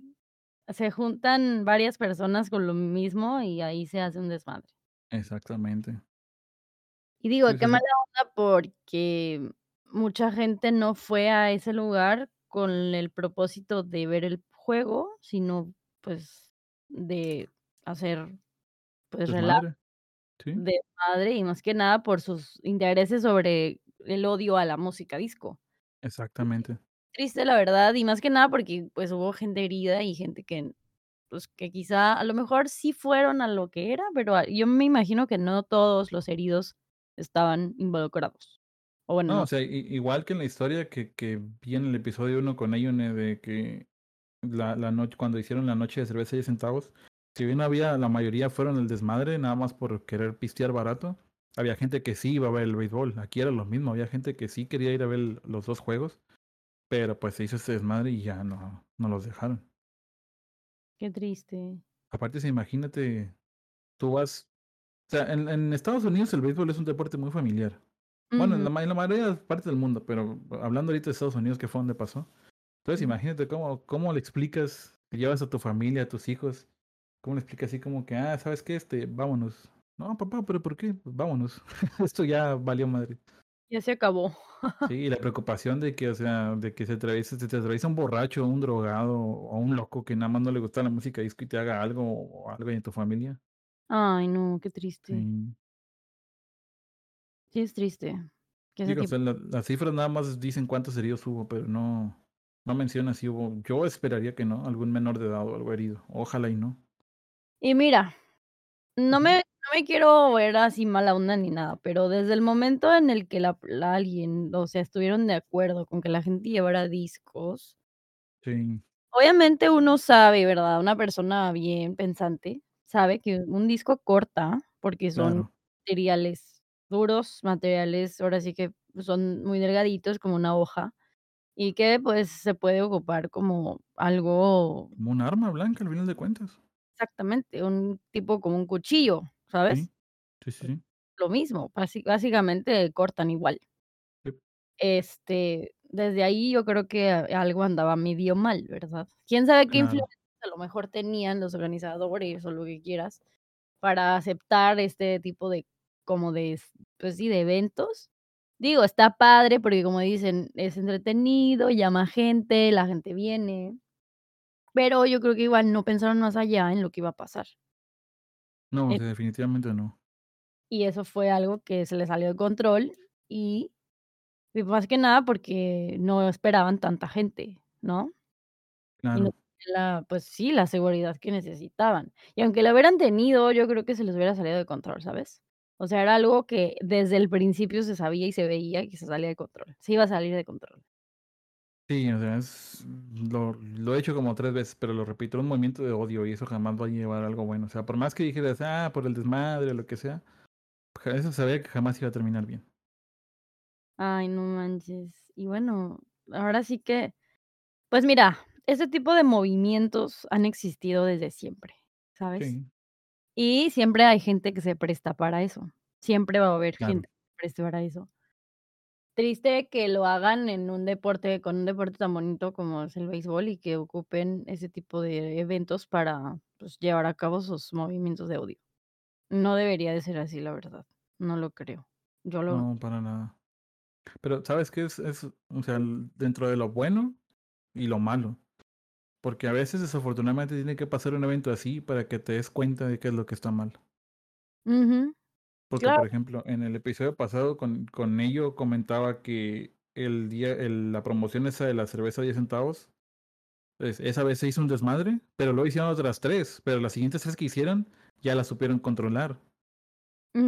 se juntan varias personas con lo mismo y ahí se hace un desmadre. exactamente. Y digo, Sí, qué sí, mala onda porque mucha gente no fue a ese lugar con el propósito de ver el juego, sino, pues, de hacer, pues, relajo, Desmadre. Sí, desmadre y más que nada por sus intereses sobre el odio a la música disco. exactamente. Triste, la verdad, y más que nada porque, pues, hubo gente herida y gente que, pues, que quizá, a lo mejor sí fueron a lo que era, pero, ah, yo me imagino que no todos los heridos estaban involucrados. O bueno, No, no o sea, igual que en la historia que, que vi en el episodio 1 con Ayune de que la, la noche, cuando hicieron la noche de cerveza y centavos, si bien había, la mayoría fueron el desmadre, nada más por querer pistear barato, había gente que sí iba a ver el béisbol. Aquí era lo mismo, había gente que sí quería ir a ver los dos juegos, pero pues se hizo ese desmadre y ya no, no los dejaron. Qué triste. Aparte, si imagínate, tú vas, sea, en, en Estados Unidos el béisbol es un deporte muy familiar. Bueno, en la, en la mayoría de partes del mundo, pero hablando ahorita de Estados Unidos, que fue donde pasó. Entonces, imagínate cómo, cómo le explicas, que llevas a tu familia, a tus hijos, cómo le explicas así como que, ah, ¿sabes qué? Este, vámonos. No, papá, pero ¿por qué? Pues vámonos. Esto ya valió madre. Ya se acabó. Sí, y la preocupación de que, o sea, de que se atraviese, se te atraviesa un borracho, un drogado o un loco que nada más no le gusta la música disco y te haga algo o algo en tu familia. Ay, no, qué triste. Sí. Sí es triste que ese Digo, o tipo sea, la- las cifras nada más dicen cuántos heridos hubo, pero no, no menciona si hubo. Yo esperaría que no, algún menor de edad o algo herido. Ojalá y no. Y mira, no Ujú. me no me quiero ver así mala onda ni nada, pero desde el momento en el que la la alguien, o sea, estuvieron de acuerdo con que la gente llevara discos Sí, obviamente uno sabe, ¿verdad? Una persona bien pensante sabe que un disco corta, porque son claro. materiales duros, materiales, ahora sí que son muy delgaditos, como una hoja, y que, pues, se puede ocupar como algo Como un arma blanca al final de cuentas. exactamente, un tipo como un cuchillo, ¿sabes? Sí, sí, sí, sí. Lo mismo, básicamente cortan igual. Sí, Este, desde ahí yo creo que a algo andaba medio mal, ¿verdad? Quién sabe qué Claro. influencias a lo mejor tenían los organizadores o lo que quieras para aceptar este tipo de como de pues sí, de eventos. Digo, está padre porque, como dicen, es entretenido, llama gente, la gente viene, pero yo creo que igual no pensaron más allá en lo que iba a pasar. No, Eh, definitivamente no. Y eso fue algo que se le salió de control, y y más que nada porque no esperaban tanta gente, ¿no? Y no Claro. tenían la pues sí, la seguridad que necesitaban. Y aunque la hubieran tenido, yo creo que se les hubiera salido de control, ¿sabes? O sea, era algo que desde el principio se sabía y se veía que se salía de control. Se iba a salir de control. Sí, o sea, es lo lo he hecho como 3 veces, pero lo repito, un movimiento de odio, y eso jamás va a llevar a algo bueno. O sea, por más que dijeras: "Ah, por el desmadre", o lo que sea, eso sabía que jamás iba a terminar bien. Ay, no manches. Y bueno, ahora sí que, pues mira, ese tipo de movimientos han existido desde siempre, ¿sabes? Sí. Y siempre hay gente que se presta para eso. Siempre va a haber Claro. gente que se preste para eso. Triste que lo hagan en un deporte con un deporte tan bonito como es el béisbol, y que ocupen ese tipo de eventos para, pues, llevar a cabo sus movimientos de odio. No debería de ser así, la verdad. No lo creo. Yo lo No, para nada. Pero, ¿sabes qué? Es es, o sea, dentro de lo bueno y lo malo. Porque a veces, desafortunadamente, tiene que pasar un evento así para que te des cuenta de qué es lo que está mal. Porque, Claro. por ejemplo, en el episodio pasado con con Ello comentaba que el día el la promoción esa de la cerveza a 10 centavos, pues, esa vez se hizo un desmadre, pero luego hicieron otras 3, pero las siguientes 3 que hicieron ya las supieron controlar.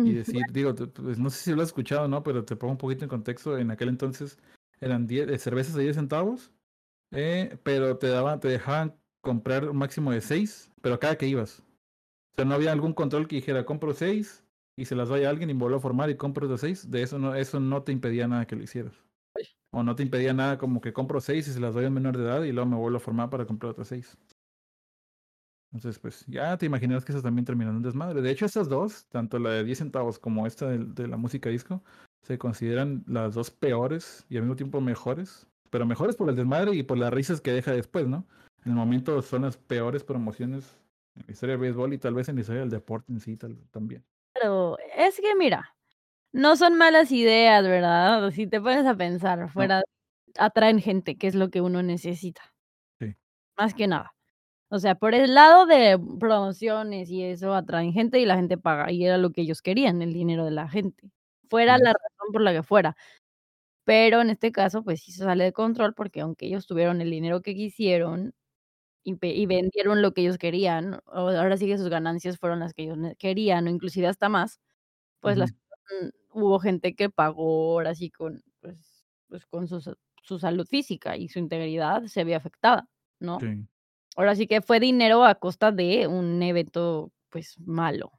Y decir, digo, pues, no sé si lo has escuchado no, pero te pongo un poquito en contexto. En aquel entonces eran die eh, cervezas a 10 centavos, eh, pero te daban te dejaban comprar un máximo de 6, pero cada que ibas. O sea, no había algún control que dijera: "Compro 6", y se las doy a alguien, y vuelvo a formar y compro otros 6. De eso no eso no te impedía nada que lo hicieras. O no te impedía nada como que compro 6 y se las doy a un menor de edad, y luego me vuelvo a formar para comprar otras 6. Entonces, pues, ya te imaginarás que eso también terminó en un desmadre. De hecho, esas 2, tanto la de 10 centavos como esta de la música disco, se consideran las 2 peores y al mismo tiempo mejores, pero mejores por el desmadre y por las risas que deja después, ¿no? En el momento son las peores promociones en la historia del béisbol y tal vez en la historia del deporte en sí, tal también. Pero es que mira, no son malas ideas, ¿verdad? Si te pones a pensar No. fuera atraen gente, que es lo que uno necesita. Sí. Más que nada. O sea, por el lado de promociones y eso atraen gente y la gente paga, y era lo que ellos querían, el dinero de la gente, fuera Así la razón por la que fuera. Pero en este caso, pues sí se sale de control, porque aunque ellos tuvieron el dinero que quisieron y vendieron lo que ellos querían, ahora sí que sus ganancias fueron las que ellos querían, o inclusive hasta más, pues las hubo gente que pagó ahora sí con, pues pues con su sa su salud física y su integridad se vio afectada, ¿no? Sí. Ahora sí que fue dinero a costa de un evento, pues, malo.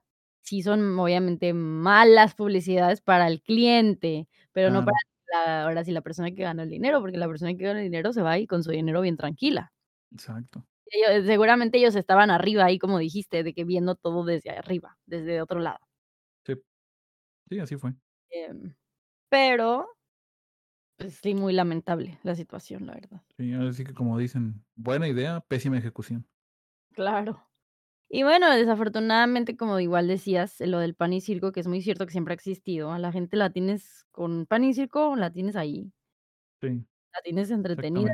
Sí son obviamente malas publicidades para el cliente, pero no para. La ahora sí, la persona que ganó el dinero, porque la persona que gana el dinero se va a ir con su dinero bien tranquila. Exacto. Ellos seguramente ellos estaban arriba ahí, como dijiste, de que viendo todo desde arriba, desde otro lado. Sí. Sí, así fue. Em, pero pues sí, muy lamentable la situación, la verdad. Sí, ahora sí que como dicen: "Buena idea, pésima ejecución". Claro. Y bueno, desafortunadamente, como igual decías, lo del pan y circo, que es muy cierto que siempre ha existido, a la gente la tienes con pan y circo, la tienes ahí. Sí. La tienes entretenida.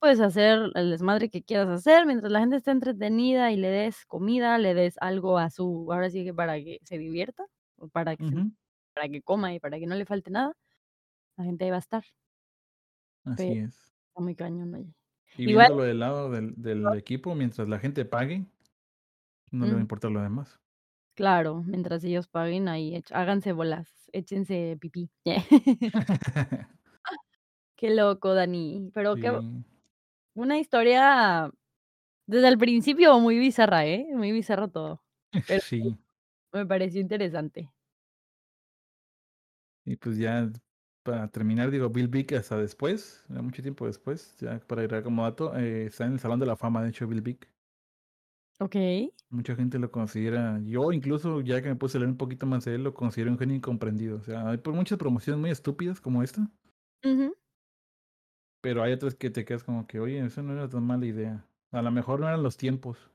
Puedes hacer el desmadre que quieras hacer, mientras la gente esté entretenida y le des comida, le des algo a su ahora sí que para que se divierta, o para que se para que coma y para que no le falte nada, la gente ahí va a estar. Así es. está muy cañón, oye. Y Igual viéndolo del lado del del equipo, mientras la gente pague no le va a Mm. importar lo demás. Claro, mientras ellos paguen ahí, háganse bolas, échense pipí. Qué loco, Dani, pero qué Sí. una historia desde el principio muy bizarra, ¿eh? Muy bizarro todo, pero Sí. me pareció interesante. Y pues ya para terminar, digo, Bill Vick hasta después, ya mucho tiempo después, ya para agregar como dato, eh, está en el salón de la fama, de hecho, Bill Vick. Okey. Mucha gente lo considera yo incluso, ya que me puse a leer un poquito más de él, lo considero un genio incomprendido. O sea, hay por muchas promociones muy estúpidas como esta Ujú. pero hay otras que te quedas como que: "Oye, eso no era tan mala idea". A la mejor no eran los tiempos,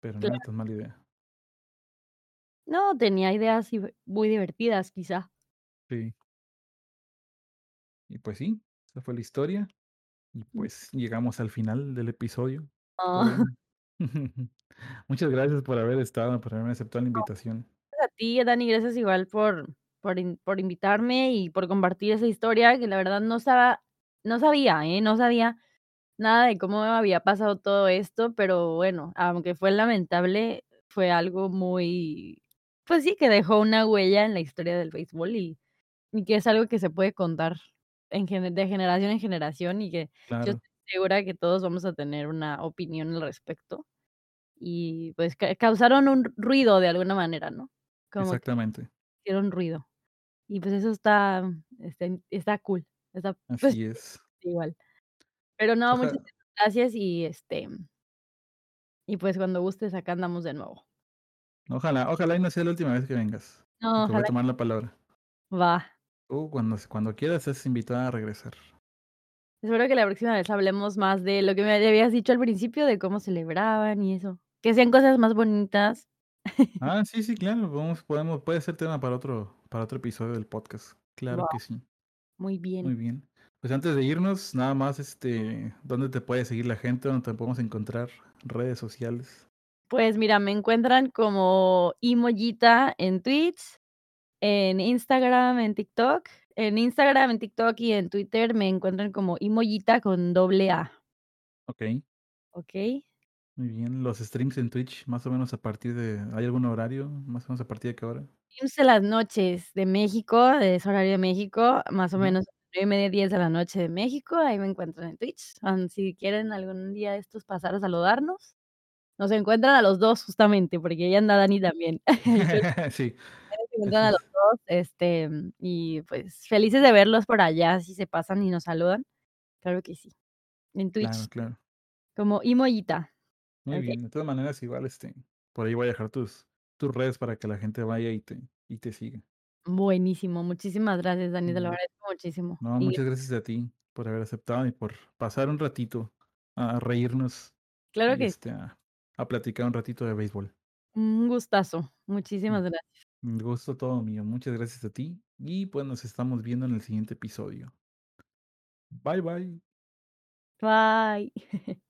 pero no era tan mala idea. No, tenía ideas muy divertidas, quizá. Sí. Y pues sí, esa fue la historia. Y Mm. pues llegamos al final del episodio. Ah. Muchas gracias por haber estado, por haberme aceptado la invitación. a ti, Dani, gracias igual por por por invitarme y por compartir esa historia que la verdad no estaba no sabía, ¿eh? No sabía nada de cómo había pasado todo esto, pero bueno, aunque fue lamentable, fue algo muy, pues sí, que dejó una huella en la historia del béisbol y y que es algo que se puede contar en de generación en generación y que yo estoy segura que todos vamos a tener una opinión al respecto. Y, pues, ca causaron un ruido de alguna manera, ¿no? Como Exactamente. hicieron ruido. Y, pues, eso está, este, está cool, está, pues, Así es. igual. Pero no, muchísimas gracias y, este y, pues, cuando gustes, acá andamos de nuevo. Ojalá ojalá y no sea la última vez que vengas, No, te voy a tomar la palabra. Va. Tú cuando s cuando quieras, estás invitada a regresar. Espero que la próxima vez hablemos más de lo que me habías dicho al principio, de cómo celebraban y eso. Que sean cosas más bonitas. Ah, sí, sí, claro, podemos podemos puede ser tema para otro para otro episodio del podcast. Claro que sí. Muy bien. Muy bien. Pues, antes de irnos, nada más, este, ¿dónde te puede seguir la gente? ¿Dónde te podemos encontrar? Redes sociales. Pues, mira, me encuentran como iMollita en Twitch, en Instagram, en TikTok. En Instagram, en TikTok y en Twitter me encuentran como iMollita con doble A. Okey. Okey. Muy bien, los streams en Twitch, más o menos a partir de ¿hay algún horario? Más o menos, ¿a partir de qué hora? Streams en las noches de México, es horario de México, más o Ujú. menos 9:30, 10 de la noche de México, ahí me encuentran en Twitch, am, si quieren algún día de estos pasar a saludarnos, nos encuentran a los 2 justamente, porque ahí anda Dani también. Sí, nos encuentran a los. 2, este, y pues, felices de verlos por allá, si se pasan y nos saludan. Claro que sí. En Claro, Twitch. claro. Como iMollita. Muy bien, de todas maneras, igual, este, por ahí voy a dejar tus tus redes para que la gente vaya y te y te siga. Buenísimo, muchísimas gracias, Dani, te lo Mm. agradezco muchísimo. No, Y muchas gracias a ti por haber aceptado y por pasar un ratito a reírnos Claro que este, a a platicar un ratito de béisbol. Un gustazo. Mm. Muchísimas gracias. El gusto todo mío. Muchas gracias a ti y, pues, nos estamos viendo en el siguiente episodio. Bye, bye. Bye.